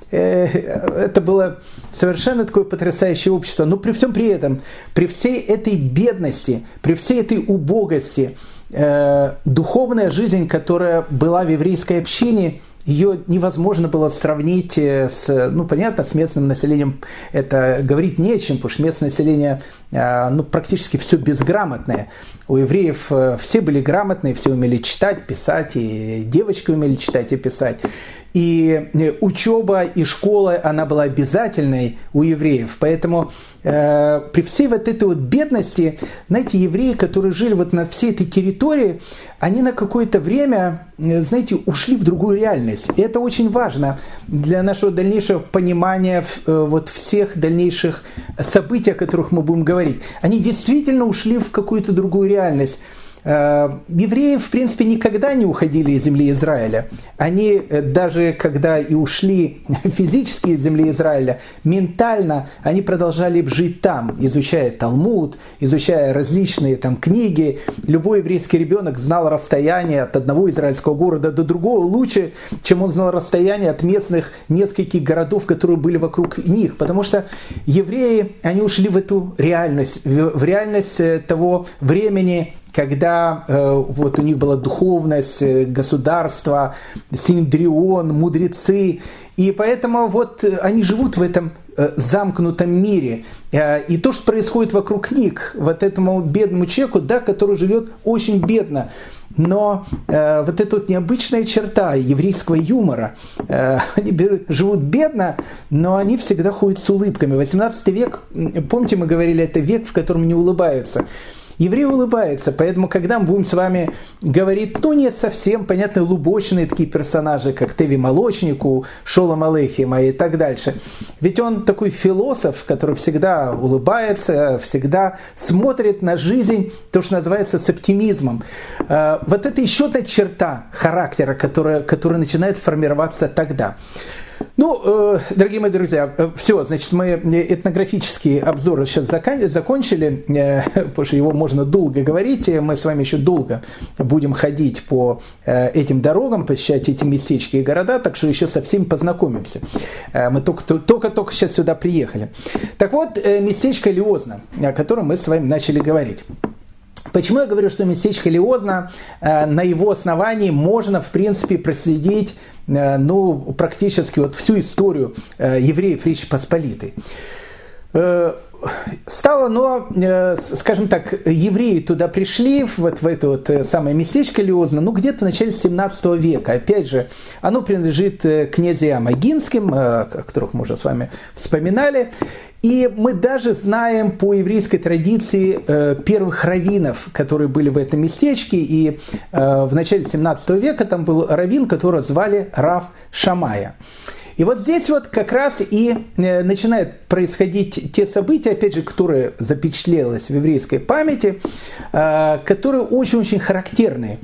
Э, это было совершенно такое потрясающее общество. Но при всем при этом, при всей этой бедности, при всей этой убогости, духовная жизнь, которая была в еврейской общине – ее невозможно было сравнить э, с, ну, понятно, с местным населением это говорить не о чем, потому что местное население, э, ну, практически все безграмотное. У евреев э, все были грамотные, все умели читать, писать, и девочки умели читать и писать. И э, учеба и школа, она была обязательной у евреев. Поэтому э, при всей вот этой вот бедности, знаете, евреи, которые жили вот на всей этой территории, они на какое-то время, э, знаете, ушли в другую реальность. И это очень важно для нашего дальнейшего понимания э, вот всех дальнейших событий, о которых мы будем говорить. Они действительно ушли в какую-то другую реальность. Э, евреи, в принципе, никогда не уходили из земли Израиля. Они э, даже когда и ушли физически из земли Израиля, ментально они продолжали жить там, изучая Талмуд, изучая различные там книги. Любой еврейский ребенок знал расстояние от одного израильского города до другого лучше, чем он знал расстояние от местных нескольких городов, которые были вокруг них. Потому что евреи, они ушли в эту реальность, в реальность э, того времени, когда э, вот у них была духовность, э, государство, синдрион, мудрецы, и поэтому вот э, они живут в этом э, замкнутом мире. И то, что происходит вокруг них, вот этому бедному человеку, да, который живет очень бедно, но э, вот эта вот необычная черта еврейского юмора, э, они живут бедно, но они всегда ходят с улыбками. 18 век, помните, мы говорили, это век, в котором не улыбаются. Еврей улыбается, поэтому, когда мы будем с вами говорить, ну, не совсем, понятно, лубочные такие персонажи, как Теви Молочнику, Шола Малехима и так дальше. Ведь он такой философ, который всегда улыбается, всегда смотрит на жизнь, то, что называется, с оптимизмом. А, вот это еще одна черта характера, которая, которая начинает формироваться тогда. Ну, э, дорогие мои друзья, э, все, значит, мы этнографический обзор сейчас закончили, э, потому что его можно долго говорить, мы с вами еще долго будем ходить по этим дорогам, посещать эти местечки и города, так что еще со всеми познакомимся. Мы только-только сейчас сюда приехали. Так вот, местечко Лиозна, о котором мы с вами начали говорить. Почему я говорю, что местечко Лиозна, на его основании можно, в принципе, проследить Э, ну, практически вот всю историю э, евреев Речи Посполитой. Э, стало, но, скажем так, евреи туда пришли, вот в это вот самое местечко Лиозно, ну, где-то в начале 17 века. Опять же, оно принадлежит князьям Агинским, о которых мы уже с вами вспоминали. И мы даже знаем по еврейской традиции э, первых раввинов, которые были в этом местечке. И э, в начале 17 века там был раввин, которого звали Рав Шамая. И вот здесь вот как раз и э, начинают происходить те события, опять же, которые запечатлелось в еврейской памяти, которые очень-очень характерные.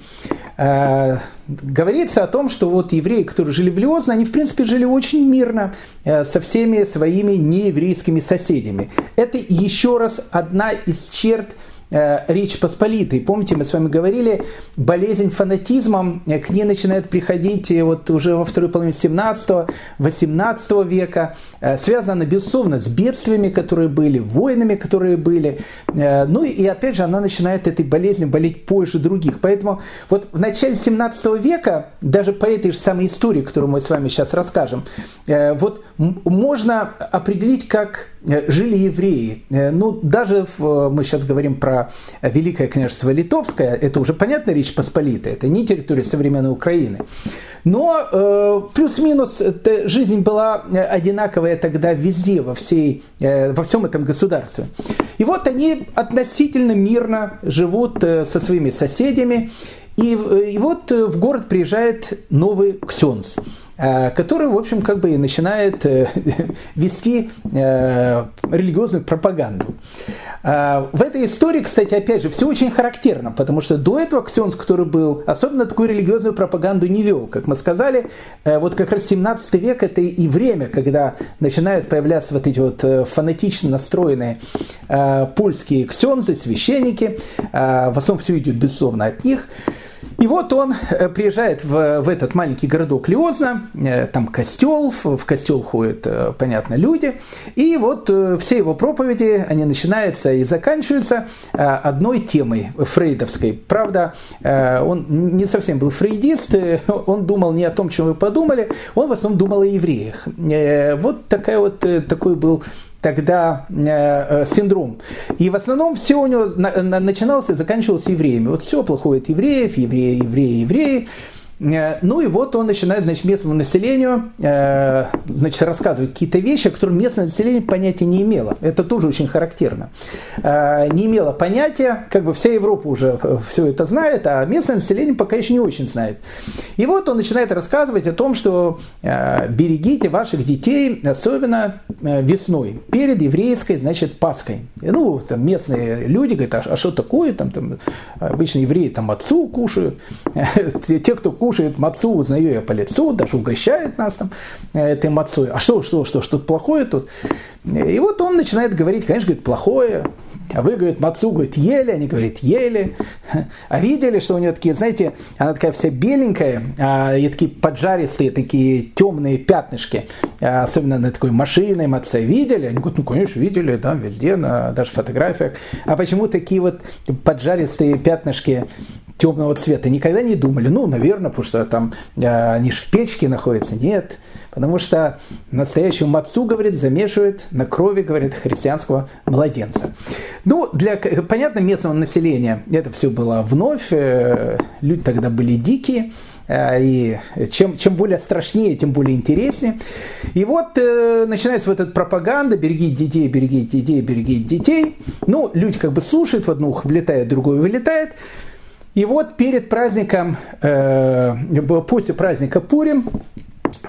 э, говорится о том, что вот евреи, которые жили в Лиозно, они в принципе жили очень мирно э, со всеми своими нееврейскими соседями. Это еще раз одна из черт Э, Речь Посполитой. Помните, мы с вами говорили, болезнь фанатизмом э, к ней начинает приходить э, вот уже во второй половине 17-18 века. Связана она, безусловно, с бедствиями, которые были, войнами, которые были. Ну и опять же, она начинает этой болезнью болеть позже других. Поэтому вот в начале 17 века, даже по этой же самой истории, которую мы с вами сейчас расскажем, вот можно определить, как жили евреи. Ну, даже в, мы сейчас говорим про Великое княжество Литовское, это уже понятно Речь Посполитая, это не территория современной Украины. Но э, плюс-минус жизнь была одинаковая тогда везде, во, всей, э, во всем этом государстве. И вот они относительно мирно живут э, со своими соседями. И, и вот в город приезжает новый ксенс – Э, который, в общем, как бы и начинает э, вести э, религиозную пропаганду. В этой истории, кстати, опять же, все очень характерно, потому что до этого Ксенс, который был, особенно такую религиозную пропаганду не вел. Как мы сказали, вот как раз 17 век это и время, когда начинают появляться вот эти вот фанатично настроенные польские ксензы, священники, в основном все идет, безусловно, от них. И вот он э, приезжает в, в этот маленький городок Лиозна, э, там костел, в костел ходят, э, понятно, люди, и вот все его проповеди, они начинаются и заканчиваются одной темой фрейдовской. Правда, он не совсем был фрейдист, он думал не о том, чем вы подумали, он в основном думал о евреях. Вот такая вот, такой был тогда э, э, синдром. И в основном все у него на, на, начиналось и заканчивалось евреями. Вот все плохое от евреев, евреи, евреи, евреи. Э, ну и вот он начинает, значит, местному населению, э, значит, рассказывать какие-то вещи, которые местное население понятия не имело. Это тоже очень характерно. Э, не имело понятия, как бы вся Европа уже все это знает, а местное население пока еще не очень знает. И вот он начинает рассказывать о том, что берегите ваших детей, особенно весной, перед еврейской, значит, Пасхой. Ну, там местные люди говорят, а, а что такое? Там, там обычно евреи там отцу кушают. Те, кто кушает мацу, узнаю я по лицу, даже угощает нас там э, этой мацой. А что, что, что, что-то плохое тут? И вот он начинает говорить, конечно, говорит, плохое. А вы, говорит, мацу, говорит, ели, они говорят, ели. А видели, что у нее такие, знаете, она такая вся беленькая, а, и такие поджаристые, такие темные пятнышки, а, особенно на такой машиной маце. Видели? Они говорят, ну, конечно, видели, да, везде, на даже фотографиях. А почему такие вот поджаристые пятнышки темного цвета. Никогда не думали, ну, наверное, потому что там э, они же в печке находятся. Нет, потому что настоящую мацу, говорит, замешивают на крови, говорит, христианского младенца. Ну, для, понятно, местного населения это все было вновь, э, люди тогда были дикие, э, и чем, чем более страшнее, тем более интереснее. И вот э, начинается вот эта пропаганда, берегите детей, берегите детей, берегите детей. Ну, люди как бы слушают, в одно ухо влетает, в другое вылетает. И вот перед праздником, э, после праздника Пурим,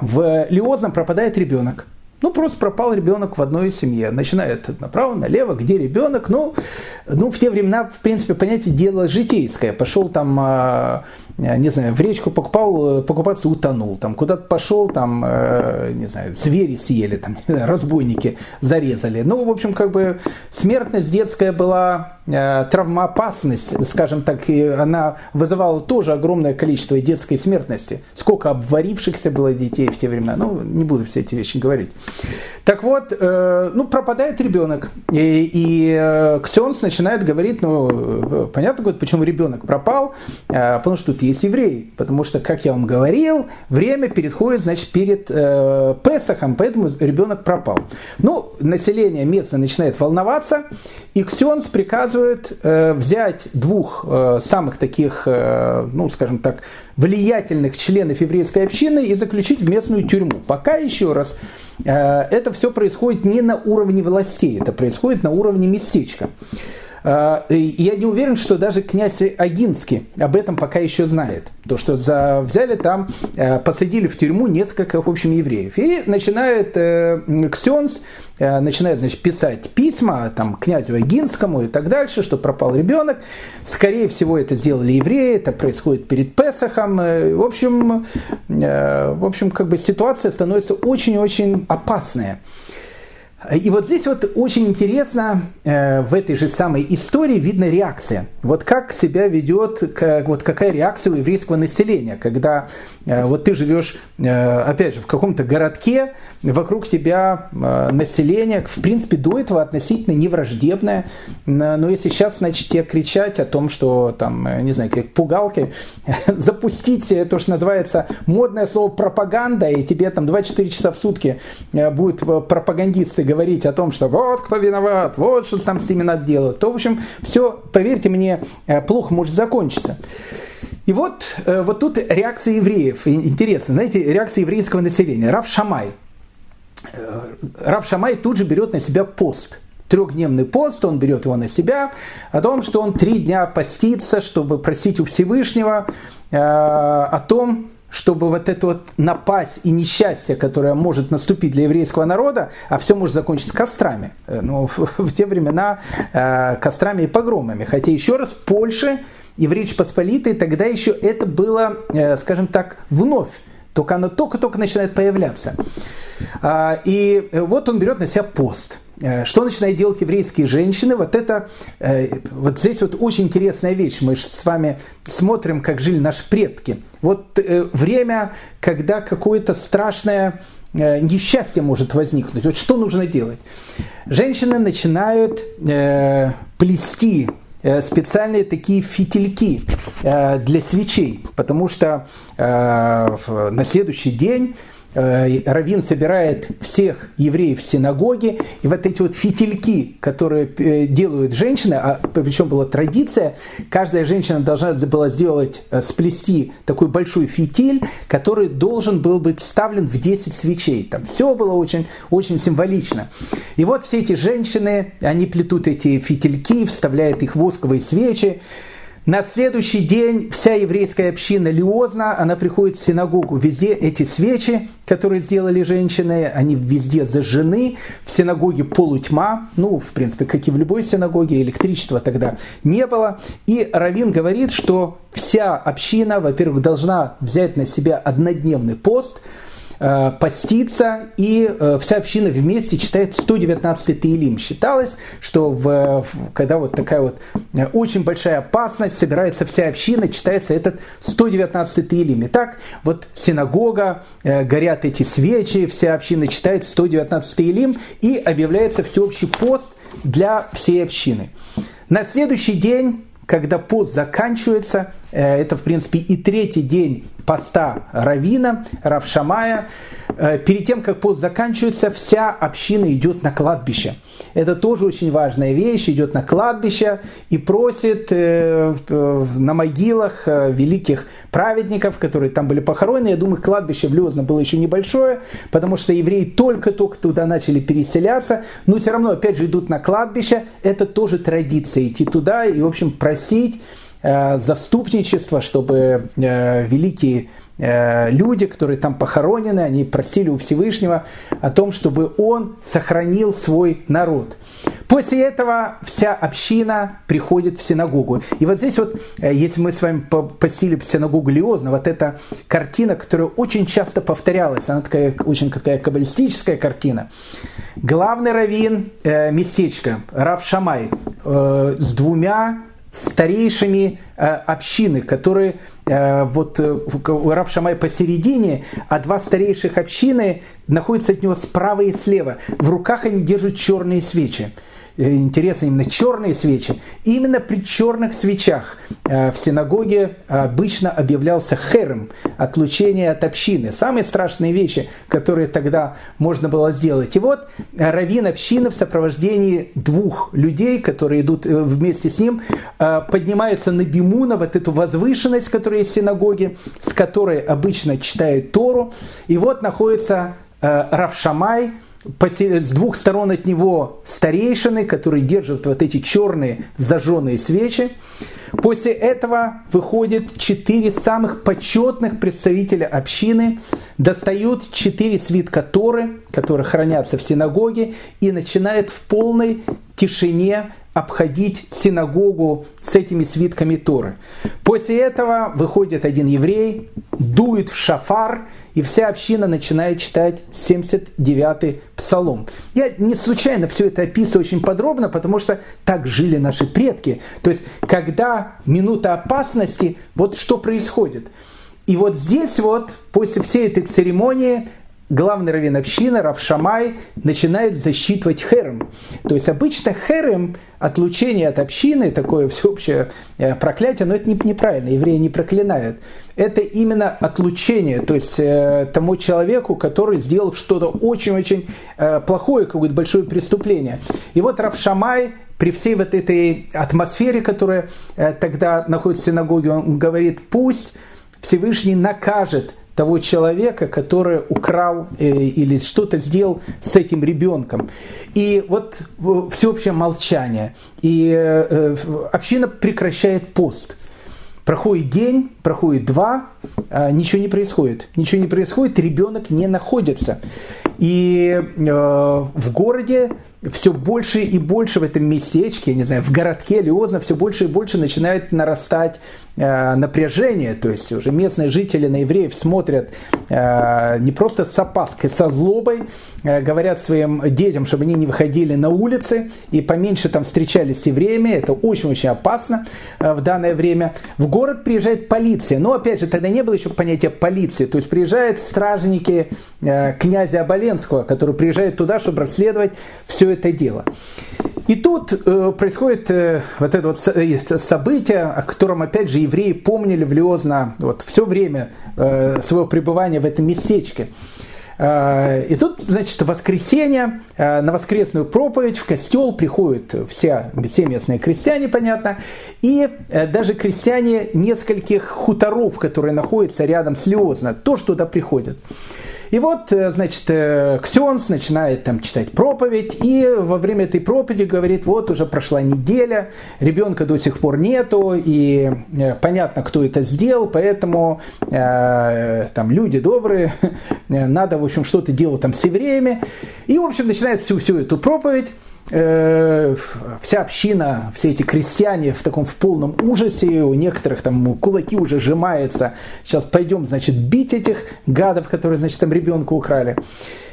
в Лиозном пропадает ребенок. Ну, просто пропал ребенок в одной семье. Начинает направо, налево, где ребенок. Ну, ну, в те времена, в принципе, понятие дело житейское. Пошел там э, не знаю, в речку покупал, э, покупаться утонул, там куда-то пошел, там, э, не знаю, звери съели, там, разбойники зарезали. Ну, в общем, как бы смертность детская была, травмоопасность, скажем так, и она вызывала тоже огромное количество детской смертности. Сколько обварившихся было детей в те времена, ну, не буду все эти вещи говорить. Так вот, ну, пропадает ребенок, и, и Ксенс начинает говорить, ну, понятно, говорит, почему ребенок пропал, потому что тут есть евреи. Потому что, как я вам говорил, время переходит, значит, перед э, Песохом, поэтому ребенок пропал. Ну, население местное начинает волноваться, и Ксенс приказывает э, взять двух э, самых таких, э, ну, скажем так, влиятельных членов еврейской общины и заключить в местную тюрьму. Пока, еще раз, э, это все происходит не на уровне властей, это происходит на уровне местечка. Я не уверен, что даже князь Агинский об этом пока еще знает. То, что за, взяли там, посадили в тюрьму несколько, в общем, евреев. И начинает Ксенс начинает значит, писать письма там, князю Агинскому и так дальше, что пропал ребенок. Скорее всего, это сделали евреи, это происходит перед Песохом. В общем, в общем как бы ситуация становится очень-очень опасная. И вот здесь вот очень интересно, э, в этой же самой истории видна реакция. Вот как себя ведет, как, вот какая реакция у еврейского населения, когда э, вот ты живешь, э, опять же, в каком-то городке, вокруг тебя население, в принципе, до этого относительно невраждебное, но если сейчас, значит, тебе кричать о том, что там, не знаю, как пугалки, запустить то, что называется модное слово пропаганда, и тебе там 24 часа в сутки будут пропагандисты говорить о том, что вот кто виноват, вот что там с ними надо делать, то, в общем, все, поверьте мне, э, плохо может закончиться. И вот, э, вот тут реакция евреев. Интересно, знаете, реакция еврейского населения. Рав Шамай. Э, Рав Шамай тут же берет на себя пост. Трехдневный пост, он берет его на себя, о том, что он три дня постится, чтобы просить у Всевышнего о том, чтобы вот это вот напасть и несчастье, которое может наступить для еврейского народа, а все может закончиться кострами. Э, ну, в те времена э, кострами и погромами. Хотя еще раз, в Польше и в Речь Посполитой тогда еще это было, э, скажем так, вновь. Только оно только-только начинает появляться. А, и вот он берет на себя пост – Э, что начинают делать еврейские женщины? Вот это, э, вот здесь вот очень интересная вещь. Мы с вами смотрим, как жили наши предки. Вот э, время, когда какое-то страшное несчастье может возникнуть. Вот что нужно делать? Женщины начинают плести специальные такие фитильки для свечей, потому что на следующий день Э, Равин собирает всех евреев в синагоге, и вот эти вот фитильки, которые э, делают женщины, а причем была традиция, каждая женщина должна была сделать, э, сплести такой большой фитиль, который должен был быть вставлен в 10 свечей. Там все было очень, очень символично. И вот все эти женщины, они плетут эти фитильки, вставляют их в восковые свечи, на следующий день вся еврейская община Лиозна, она приходит в синагогу. Везде эти свечи, которые сделали женщины, они везде зажжены. В синагоге полутьма, ну, в принципе, как и в любой синагоге, электричества тогда не было. И Равин говорит, что вся община, во-первых, должна взять на себя однодневный пост – Э, поститься, и э, вся община вместе читает 119 Таилим. Считалось, что в, когда вот такая вот э, очень большая опасность, собирается вся община, читается этот 119 Таилим. И так вот синагога, горят эти свечи, вся община читает 119 Таилим, и объявляется всеобщий пост для всей общины. На следующий день когда пост заканчивается, это, в принципе, и третий день поста Равина, Равшамая, э, перед тем, как пост заканчивается, вся община идет на кладбище. Это тоже очень важная вещь, идет на кладбище и просит э, на могилах э, великих праведников, которые там были похоронены. Я думаю, кладбище в Лезно было еще небольшое, потому что евреи только-только туда начали переселяться, но все равно, опять же, идут на кладбище. Это тоже традиция, идти туда и, в общем, просить Э, заступничество, чтобы э, великие э, люди, которые там похоронены, они просили у Всевышнего о том, чтобы он сохранил свой народ. После этого вся община приходит в синагогу. И вот здесь вот, если мы с вами посетили синагогу Лиозна, вот эта картина, которая очень часто повторялась, она такая очень такая каббалистическая картина. Главный раввин э, местечка, Рав Шамай, э, с двумя старейшими э, общины, которые э, вот э, Рав Шамай посередине, а два старейших общины находятся от него справа и слева. В руках они держат черные свечи. Э, интересно, именно черные свечи. Именно при черных свечах э, в синагоге обычно объявлялся херем, отлучение от общины. Самые страшные вещи, которые тогда можно было сделать. И вот раввин общины в сопровождении двух людей, которые идут э, вместе с ним, поднимаются на Бимуна, вот эту возвышенность, которая есть в синагоге, с которой обычно читают Тору. И вот находится Равшамай, с двух сторон от него старейшины, которые держат вот эти черные зажженные свечи. После этого выходят четыре самых почетных представителя общины, достают четыре свитка Торы, которые хранятся в синагоге, и начинают в полной тишине обходить синагогу с этими свитками Торы. После этого выходит один еврей, дует в шафар, и вся община начинает читать 79-й псалом. Я не случайно все это описываю очень подробно, потому что так жили наши предки. То есть, когда минута опасности, вот что происходит. И вот здесь вот, после всей этой церемонии, главный раввин общины, Рав Шамай, начинает засчитывать херем. То есть обычно херем, отлучение от общины, такое всеобщее э, проклятие, но это неправильно, евреи не проклинают. Это именно отлучение, то есть э, тому человеку, который сделал что-то очень-очень э, плохое, какое-то большое преступление. И вот Рав Шамай при всей вот этой атмосфере, которая тогда находится в синагоге, он говорит, пусть Всевышний накажет того человека, который украл э, или что-то сделал с этим ребенком. И вот всеобщее молчание. И э, э, община прекращает пост. Проходит день, проходит два, а ничего не происходит. Ничего не происходит, ребенок не находится. И в городе все больше и больше в этом местечке, я не знаю, в городке Лиозна все больше и больше начинает нарастать напряжение, то есть уже местные жители на евреев смотрят э, не просто с опаской, со злобой, э, говорят своим детям, чтобы они не выходили на улицы и поменьше там встречались с евреями, это очень-очень опасно в данное время. В город приезжает полиция, но опять же тогда не было еще понятия полиции, то есть приезжают стражники князя Оболенского, которые приезжают туда, чтобы расследовать все это дело. И тут э, происходит э, вот это вот событие, о котором, опять же, евреи помнили влиозно вот, все время э, своего пребывания в этом местечке. Э, и тут, значит, воскресенье, э, на воскресную проповедь в костел приходят все, все местные крестьяне, понятно, и э, даже крестьяне нескольких хуторов, которые находятся рядом с Лиозно, тоже туда приходят. И вот, э, значит, э, Ксенс начинает там читать проповедь, и во время этой проповеди говорит, вот уже прошла неделя, ребенка до сих пор нету, и э, понятно, кто это сделал, поэтому э, там люди добрые, надо, в общем, что-то делать там с евреями. И, в общем, начинает всю, всю эту проповедь. Э, вся община, все эти крестьяне в таком в полном ужасе, у некоторых там кулаки уже сжимаются, сейчас пойдем, значит, бить этих гадов, которые, значит, там ребенка украли.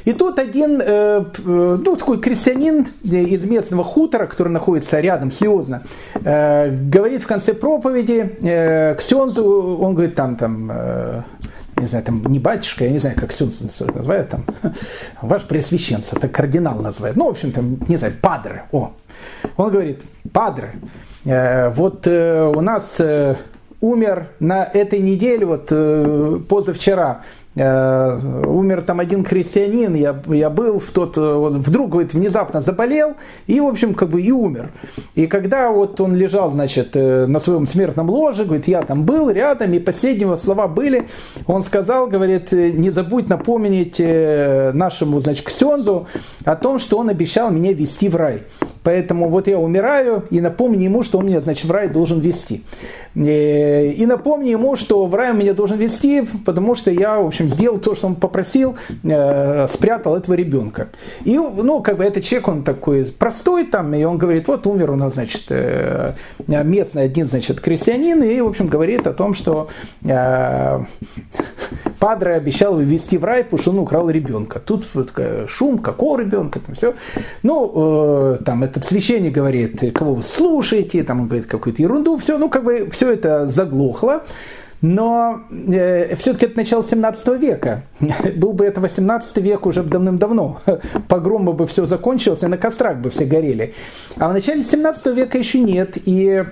И тут один, э, ну, такой крестьянин из местного хутора, который находится рядом, серьезно, э, говорит в конце проповеди э, Ксензу, он говорит, там, там, не знаю, там не батюшка, я не знаю, как Сюнс называют, там, ваш пресвященство, это кардинал называет, ну, в общем, там, не знаю, падре, о. Он говорит, падре, э, вот э, у нас э, умер на этой неделе, вот э, позавчера, умер там один крестьянин, я, я был в тот, он вдруг, говорит, внезапно заболел и, в общем, как бы и умер. И когда вот он лежал, значит, э, на своем смертном ложе, говорит, я там был рядом, и последнего слова были, он сказал, говорит, не забудь напомнить э, нашему, значит, Ксензу о том, что он обещал меня вести в рай. Поэтому вот я умираю, и напомни ему, что он меня, значит, в рай должен вести. И напомни ему, что в рай он меня должен вести, потому что я, в общем, общем, сделал то, что он попросил, э, спрятал этого ребенка. И, ну, как бы этот человек, он такой простой там, и он говорит, вот умер у нас, значит, э, местный один, значит, крестьянин, и, в общем, говорит о том, что э, Падре обещал ввести в рай, потому что он украл ребенка. Тут вот, шум, какого ребенка, там все. Ну, э, там этот священник говорит, кого вы слушаете, там он говорит какую-то ерунду, все, ну, как бы все это заглохло. Но э, все-таки это начало 17 века. Был бы это 18 век уже давным-давно. Погром бы все закончилось, и на кострах бы все горели. А в начале 17 века еще нет. И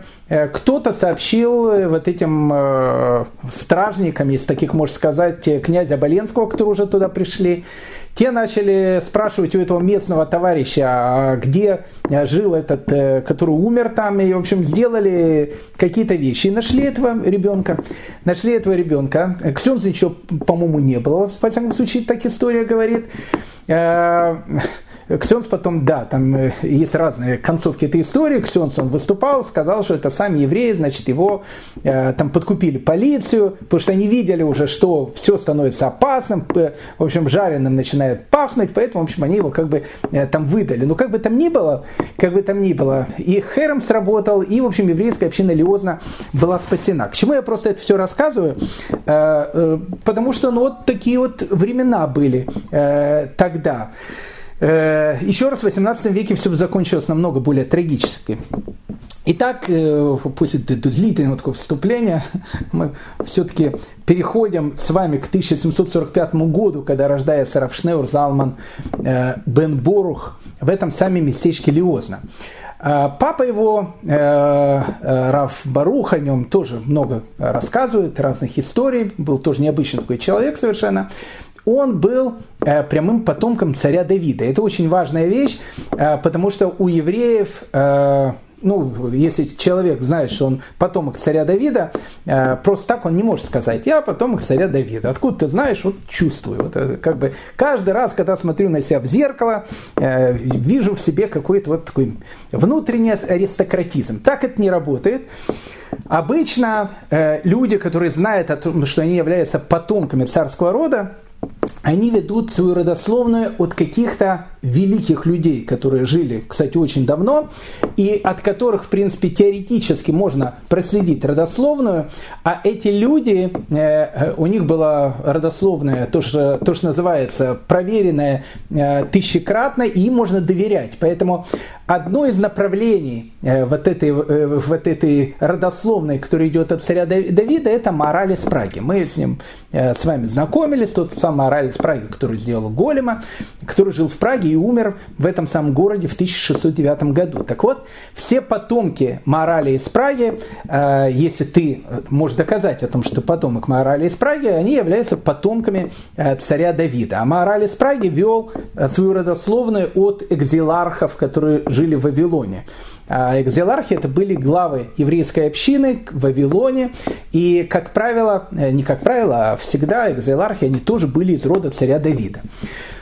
кто-то сообщил вот этим стражникам, если таких можно сказать, князя Боленского, которые уже туда пришли, те начали спрашивать у этого местного товарища, а где жил этот, э, который умер там, и, в общем, сделали какие-то вещи. И нашли этого ребенка. Нашли этого ребенка. Ксензу ничего, по-моему, не было. Во всяком случае, так история говорит. Э, Ксенс потом, да, там э, есть разные концовки этой истории. Ксенс, он выступал, сказал, что это сами евреи, значит, его э, там подкупили полицию, потому что они видели уже, что все становится опасным, в общем, жареным начинает пахнуть, поэтому, в общем, они его как бы э, там выдали. Но как бы там ни было, как бы там ни было, и Херем сработал, и, в общем, еврейская община Лиозна была спасена. К чему я просто это все рассказываю? Э, э, потому что, ну, вот такие вот времена были э, тогда. Э, еще раз, в 18 веке все закончилось намного более трагически. Итак, э, после длительного такого вступления мы все-таки переходим с вами к 1745 году, когда рождается Рафшнеур Залман э, Бен Борух в этом самом местечке Лиозна. Папа его, Раф Барух, о нем тоже много рассказывает, разных историй, был тоже необычный такой человек совершенно он был э, прямым потомком царя Давида. Это очень важная вещь, э, потому что у евреев, э, ну, если человек знает, что он потомок царя Давида, просто так он не может сказать, я потомок царя Давида. Откуда ты знаешь? Вот чувствую. Вот, как бы каждый раз, когда смотрю на себя в зеркало, вижу в себе какой-то вот такой внутренний аристократизм. Так это не работает. Обычно люди, которые знают о том, что они являются потомками царского рода, они ведут свою родословную от каких-то великих людей, которые жили, кстати, очень давно, и от которых, в принципе, теоретически можно проследить родословную, а эти люди, э, у них была родословная, то, что, то, что называется, проверенная э, тысячекратно, и им можно доверять. Поэтому одно из направлений э, вот этой, вот этой родословной, которая идет от царя Давида, это мораль из Праги. Мы с ним с вами знакомились, тот самый мораль из Праги, который сделал Голема, который жил в Праге и умер в этом самом городе в 1609 году. Так вот, все потомки Морали из Праги, э, если ты можешь доказать о том, что потомок Морали из Праги, они являются потомками э, царя Давида. А Мораль из Праги вел э, свою родословную от экзилархов, которые жили в Вавилоне. А экзилархи это были главы еврейской общины в Вавилоне. И, как правило, не как правило, а всегда экзилархи, они тоже были из рода царя Давида.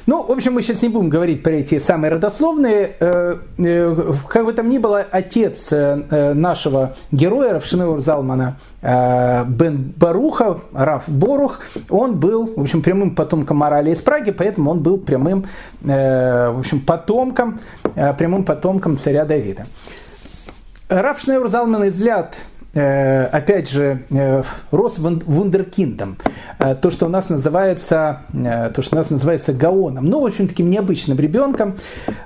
Ну, в общем, мы сейчас не будем говорить про эти самые родословные. Э, э, как бы там ни было, отец э, нашего героя Равшинеур Залмана Бен Баруха, Раф Борух, он был, в общем, прямым потомком морали из Праги, поэтому он был прямым, в общем, потомком, прямым потомком царя Давида. Раф Шнеур Залман Изляд Э, опять же, э, рос вундеркиндом. Э, то, что у нас называется, то, что у нас называется гаоном. Ну, в общем, таким необычным ребенком.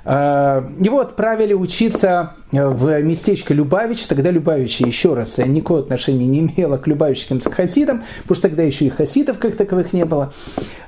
Его отправили учиться в местечко Любавич. Тогда Любавич еще раз никакого отношения не имело к любавичским хасидам, потому что тогда еще и хасидов как таковых не было.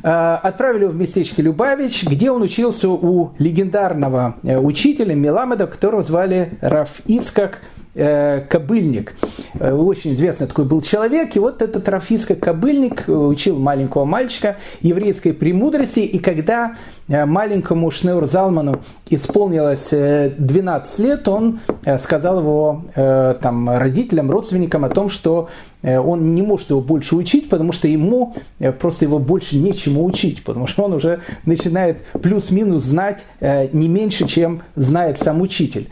Отправили его в местечко Любавич, где он учился у легендарного учителя Меламеда, которого звали Раф Ицкак Э, кобыльник. Э, очень известный такой был человек. И вот этот Рафиска Кобыльник учил маленького мальчика еврейской премудрости. И когда э, маленькому Шнеур Залману исполнилось 12 лет, он сказал его там, родителям, родственникам о том, что он не может его больше учить, потому что ему просто его больше нечему учить, потому что он уже начинает плюс-минус знать не меньше, чем знает сам учитель.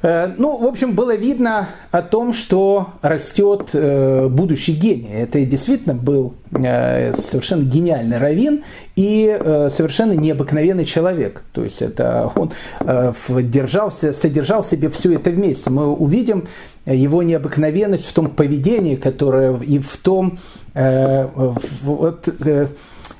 Э, ну, в общем, было видно о том, что растет э, будущий гений. Это действительно был э, совершенно гениальный раввин и совершенно необыкновенный человек. То есть это он держался, содержал себе все это вместе. Мы увидим его необыкновенность в том поведении, которое и в том вот,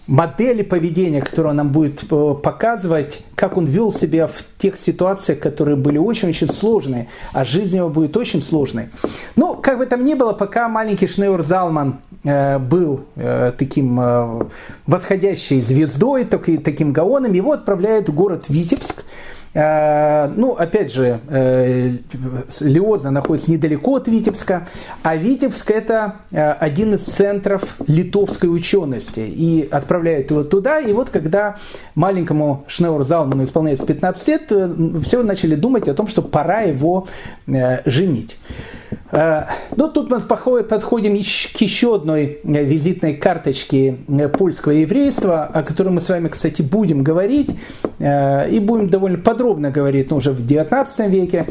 модели поведения, которую он нам будет э, показывать, как он вел себя в тех ситуациях, которые были очень-очень сложные, а жизнь его будет очень сложной. Ну, как бы там ни было, пока маленький Шнеур Залман э, был э, таким восходящей звездой, так, таким гаоном, его отправляют в город Витебск, Ну, опять же, Лиозна находится недалеко от Витебска, а Витебск это один из центров литовской учености. И отправляют его туда, и вот когда маленькому Шнеуру Залману исполняется 15 лет, все начали думать о том, что пора его женить. Ну, тут мы подходим к еще одной визитной карточке польского еврейства, о которой мы с вами, кстати, будем говорить, и будем довольно подробно говорить, но уже в XIX веке,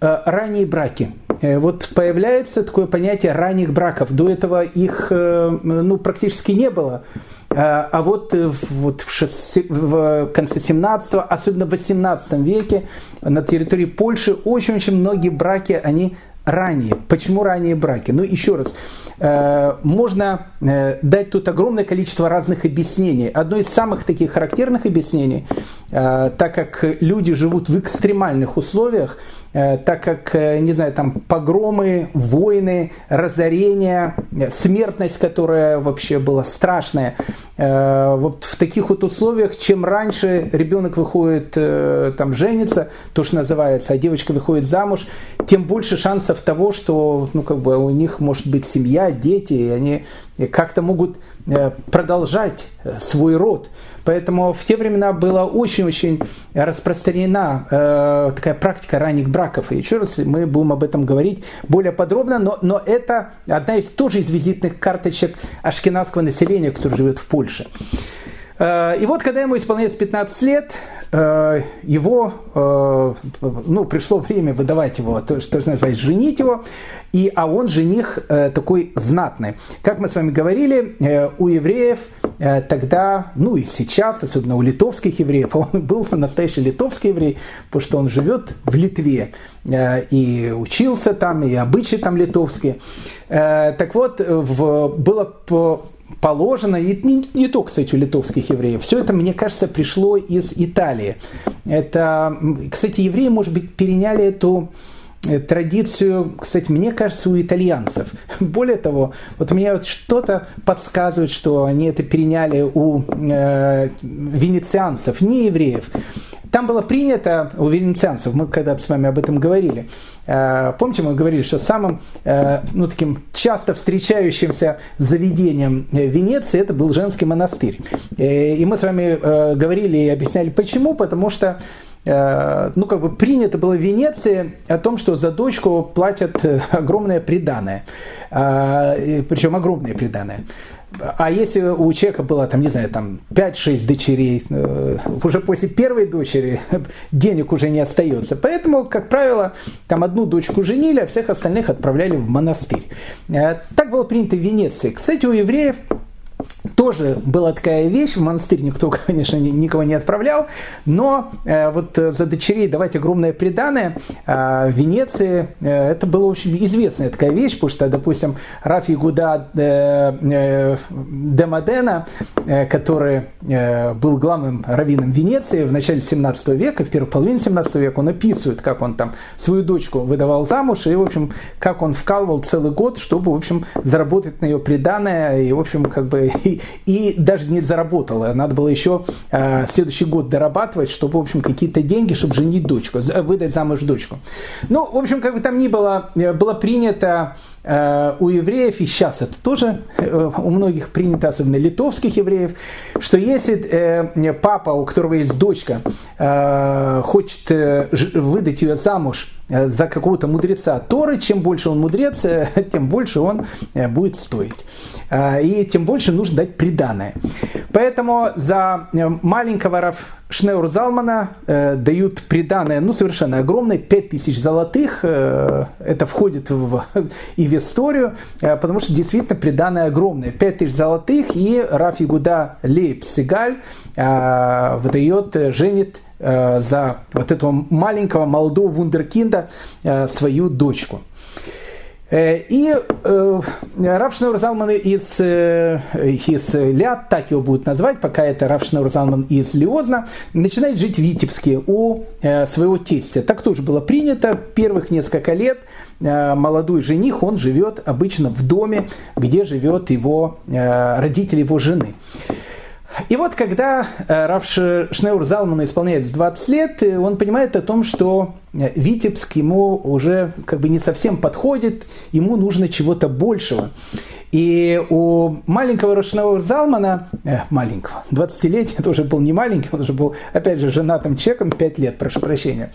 ранние браки. Вот появляется такое понятие ранних браков. До этого их ну, практически не было. А вот, вот в, шесть, в конце 17 особенно в 18 веке на территории Польши очень-очень многие браки, они ранее. Почему ранние браки? Ну, еще раз, э, можно э, дать тут огромное количество разных объяснений. Одно из самых таких характерных объяснений, э, так как люди живут в экстремальных условиях, так как, э, не знаю, там погромы, войны, разорения, э, смертность, которая вообще была страшная. Вот в таких вот условиях, чем раньше ребенок выходит, там, женится, то, что называется, а девочка выходит замуж, тем больше шансов того, что, ну, как бы у них может быть семья, дети, и они как-то могут продолжать свой род. Поэтому в те времена была очень-очень распространена э, такая практика ранних браков. И еще раз мы будем об этом говорить более подробно, но, но это одна из тоже из визитных карточек ашкенадского населения, которое живет в Польше. Э, и вот, когда ему исполняется 15 лет, э, его, э, ну, пришло время выдавать его, то, что называется, женить его, и, а он жених такой знатный. Как мы с вами говорили, у евреев тогда, ну и сейчас, особенно у литовских евреев, он был настоящий литовский еврей, потому что он живет в Литве и учился там, и обычаи там литовские. Так вот, в, было положено, и не, не только, кстати, у литовских евреев, все это, мне кажется, пришло из Италии. Это, кстати, евреи, может быть, переняли эту э, традицию, кстати, мне кажется, у итальянцев. Более того, вот мне вот что-то подсказывает, что они это переняли у э, венецианцев, не евреев. Там было принято у венецианцев, мы когда с вами об этом говорили, э, помните, мы говорили, что самым э, ну, таким часто встречающимся заведением Венеции это был женский монастырь. Э, и мы с вами говорили и объясняли почему, потому что ну, как бы принято было в Венеции о том, что за дочку платят огромное приданное. Причем огромное приданное. А если у человека было, там, не знаю, там 5-6 дочерей, э, уже после первой дочери денег уже не остается. Поэтому, как правило, там одну дочку женили, а всех остальных отправляли в монастырь. Э, так было принято в Венеции. Кстати, у евреев тоже была такая вещь, в монастырь никто, конечно, никого не отправлял, но э, вот э, за дочерей давать огромное преданное э, в Венеции, э, это была очень известная такая вещь, потому что, допустим, Рафи Гуда э, э, де Модена, э, который был главным раввином Венеции в начале 17 века, в первой половине 17 века, он описывает, как он там свою дочку выдавал замуж, и, в общем, как он вкалывал целый год, чтобы, в общем, заработать на ее преданное, и, в общем, как бы и, даже не заработала. Надо было еще э, следующий год дорабатывать, чтобы, в общем, какие-то деньги, чтобы женить дочку, выдать замуж дочку. Ну, в общем, как бы там ни было, э, было принято у евреев, и сейчас это тоже э, у многих принято, особенно литовских евреев, что если э, папа, у которого есть дочка, э, хочет э, выдать ее замуж э, за какого-то мудреца Торы, чем больше он мудрец, э, тем больше он э, будет стоить. Э, и тем больше нужно дать приданное. Поэтому за э, маленького Раф Шнеур Залмана э, дают приданное, ну, совершенно огромное, 5000 золотых. Э, это входит в, и в историю, э, потому что действительно приданное огромное. 5000 золотых, и Раф Игуда Лейб Сигаль э, выдает, э, женит э, за вот этого маленького молодого вундеркинда э, свою дочку. Э, и э, Рав Шнур Залман из, э, из Ляд, так его будут назвать, пока это Рав Шнур Залман из Лиозна, начинает жить в Витебске у э, своего тестя. Так тоже было принято. Первых несколько лет э, молодой жених, он живет обычно в доме, где живет его э, родители его жены. И вот когда Раф Шнеур Залману исполняется 20 лет, он понимает о том, что Витебск ему уже как бы не совсем подходит, ему нужно чего-то большего. И у маленького Рошного Залмана, э, маленького, 20-летия, это уже был не маленький, он уже был, опять же, женатым человеком 5 лет, прошу прощения.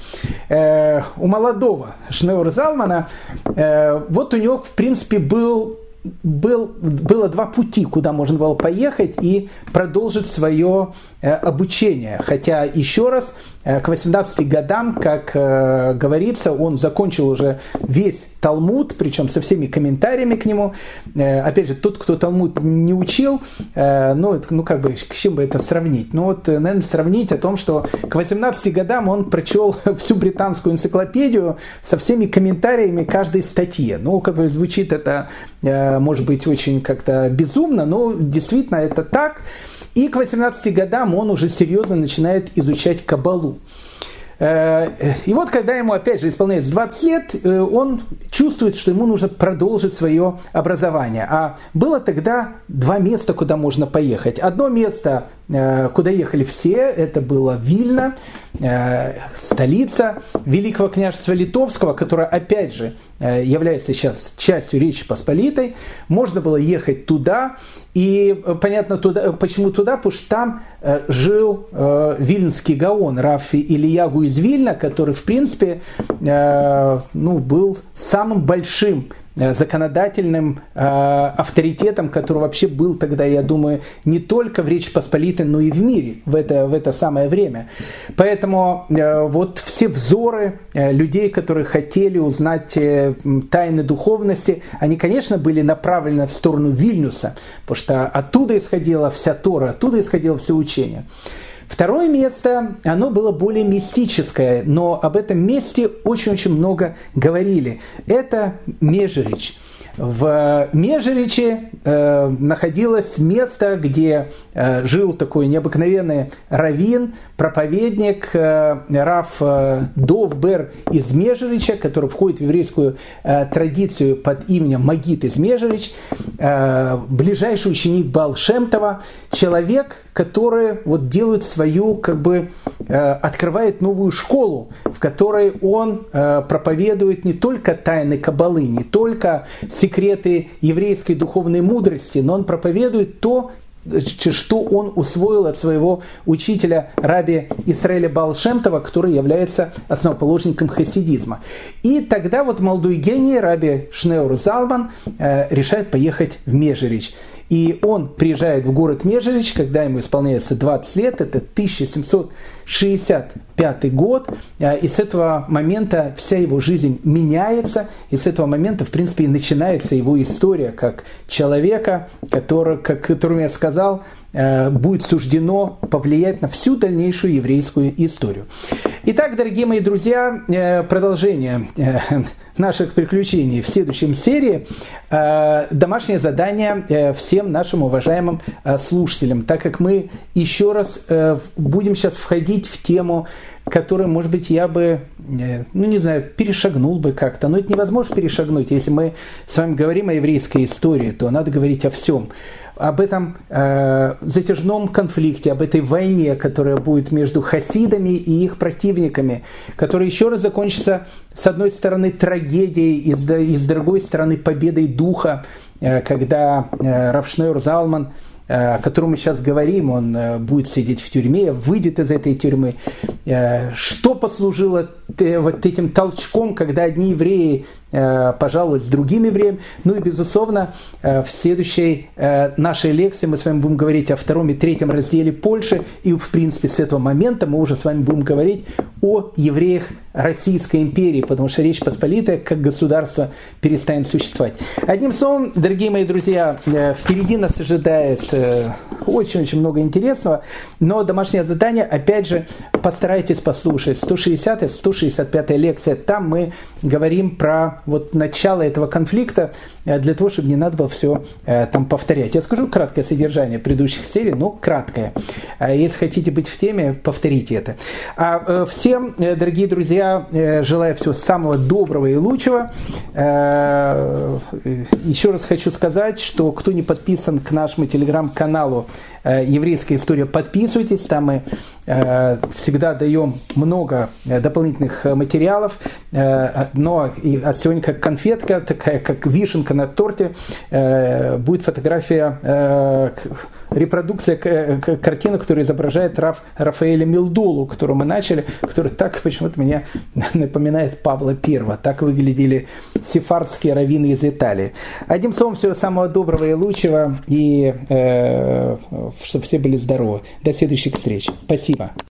Э, у молодого Шнеур Залмана, э, вот у него, в принципе, был был, было два пути, куда можно было поехать и продолжить свое э, обучение. Хотя, еще раз, к 18 годам, как э, говорится, он закончил уже весь Талмуд, причем со всеми комментариями к нему. Э, опять же, тот, кто Талмуд не учил, э, ну, ну, как бы, к чем бы это сравнить? Ну, вот, э, наверное, сравнить о том, что к 18 годам он прочел всю британскую энциклопедию со всеми комментариями каждой статьи. Ну, как бы звучит это, э, может быть, очень как-то безумно, но действительно это так. И к 18 годам он уже серьезно начинает изучать кабалу. Э, и вот когда ему опять же исполняется 20 лет, э, он чувствует, что ему нужно продолжить свое образование. А было тогда два места, куда можно поехать. Одно место, э, куда ехали все, это было Вильна, столица Великого княжества Литовского, которая опять же является сейчас частью Речи Посполитой. Можно было ехать туда, и понятно, туда, почему туда, потому что там э, жил э, вильнский гаон Рафи Ильягу из Вильна, который, в принципе, э, ну, был самым большим Э, законодательным э, авторитетом, который вообще был тогда, я думаю, не только в Речи Посполитой, но и в мире в это, в это самое время. Поэтому э, вот все взоры э, людей, которые хотели узнать э, тайны духовности, они, конечно, были направлены в сторону Вильнюса, потому что оттуда исходила вся Тора, оттуда исходило все учение. Второе место, оно было более мистическое, но об этом месте очень-очень много говорили. Это Межерич. В Межериче э, находилось место, где э, жил такой необыкновенный раввин, проповедник э, Раф э, Довбер из Межерича, который входит в еврейскую традицию под именем Магит из Межерич, э, ближайший ученик Балшемтова, человек, который вот делает свою, как бы, открывает новую школу, в которой он проповедует не только тайны Кабалы, не только секреты еврейской духовной мудрости, но он проповедует то, что он усвоил от своего учителя раби Исраэля Балшемтова, который является основоположником хасидизма. И тогда вот молодой гений раби Шнеур Залман э, решает поехать в Межерич. И он приезжает в город Межерич, когда ему исполняется 20 лет, это 1765 год, а, и с этого момента вся его жизнь меняется, и с этого момента, в принципе, и начинается его история как человека, который, как, которому я сказал, будет суждено повлиять на всю дальнейшую еврейскую историю. Итак, дорогие мои друзья, э, продолжение э, наших приключений в следующем серии. Домашнее задание всем нашим уважаемым слушателям, так как мы еще раз будем сейчас входить в тему которую, может быть, я бы, ну не знаю, перешагнул бы как-то. Но это невозможно перешагнуть. Если мы с вами говорим о еврейской истории, то надо говорить о всем об этом э, затяжном конфликте, об этой войне, которая будет между хасидами и их противниками, которая еще раз закончится с одной стороны трагедией и с, и с другой стороны победой духа, э, когда э, Равшнeur Залман Э, о котором мы сейчас говорим, он э, будет сидеть в тюрьме, выйдет из этой тюрьмы. Э, что послужило вот этим толчком, когда одни евреи пожаловались с другими евреями? Ну и, безусловно, в следующей нашей лекции мы с вами будем говорить о втором и третьем разделе Польши, и, в принципе, с этого момента мы уже с вами будем говорить о евреях Российской империи, потому что Речь Посполитая как государство перестанет существовать. Одним словом, дорогие мои друзья, впереди нас ожидает Э, очень-очень много интересного. Но домашнее задание, опять же, постарайтесь послушать. 160 165 лекция. Там мы говорим про вот начала этого конфликта для того, чтобы не надо было все там повторять. Я скажу краткое содержание предыдущих серий, но краткое. Если хотите быть в теме, повторите это. А всем, дорогие друзья, желаю всего самого доброго и лучшего. Еще раз хочу сказать, что кто не подписан к нашему телеграм-каналу Э, еврейская история, подписывайтесь, там мы э, всегда даем много э, дополнительных материалов, но а сегодня как конфетка, такая как вишенка на торте, будет фотография репродукция картины, которая изображает Раф, Рафаэля Милдолу, которую мы начали, который так почему-то меня напоминает Павла Первого. Так выглядели сефардские раввины из Италии. Одним словом, всего самого доброго и лучшего, и э, чтобы все были здоровы. До следующих встреч. Спасибо.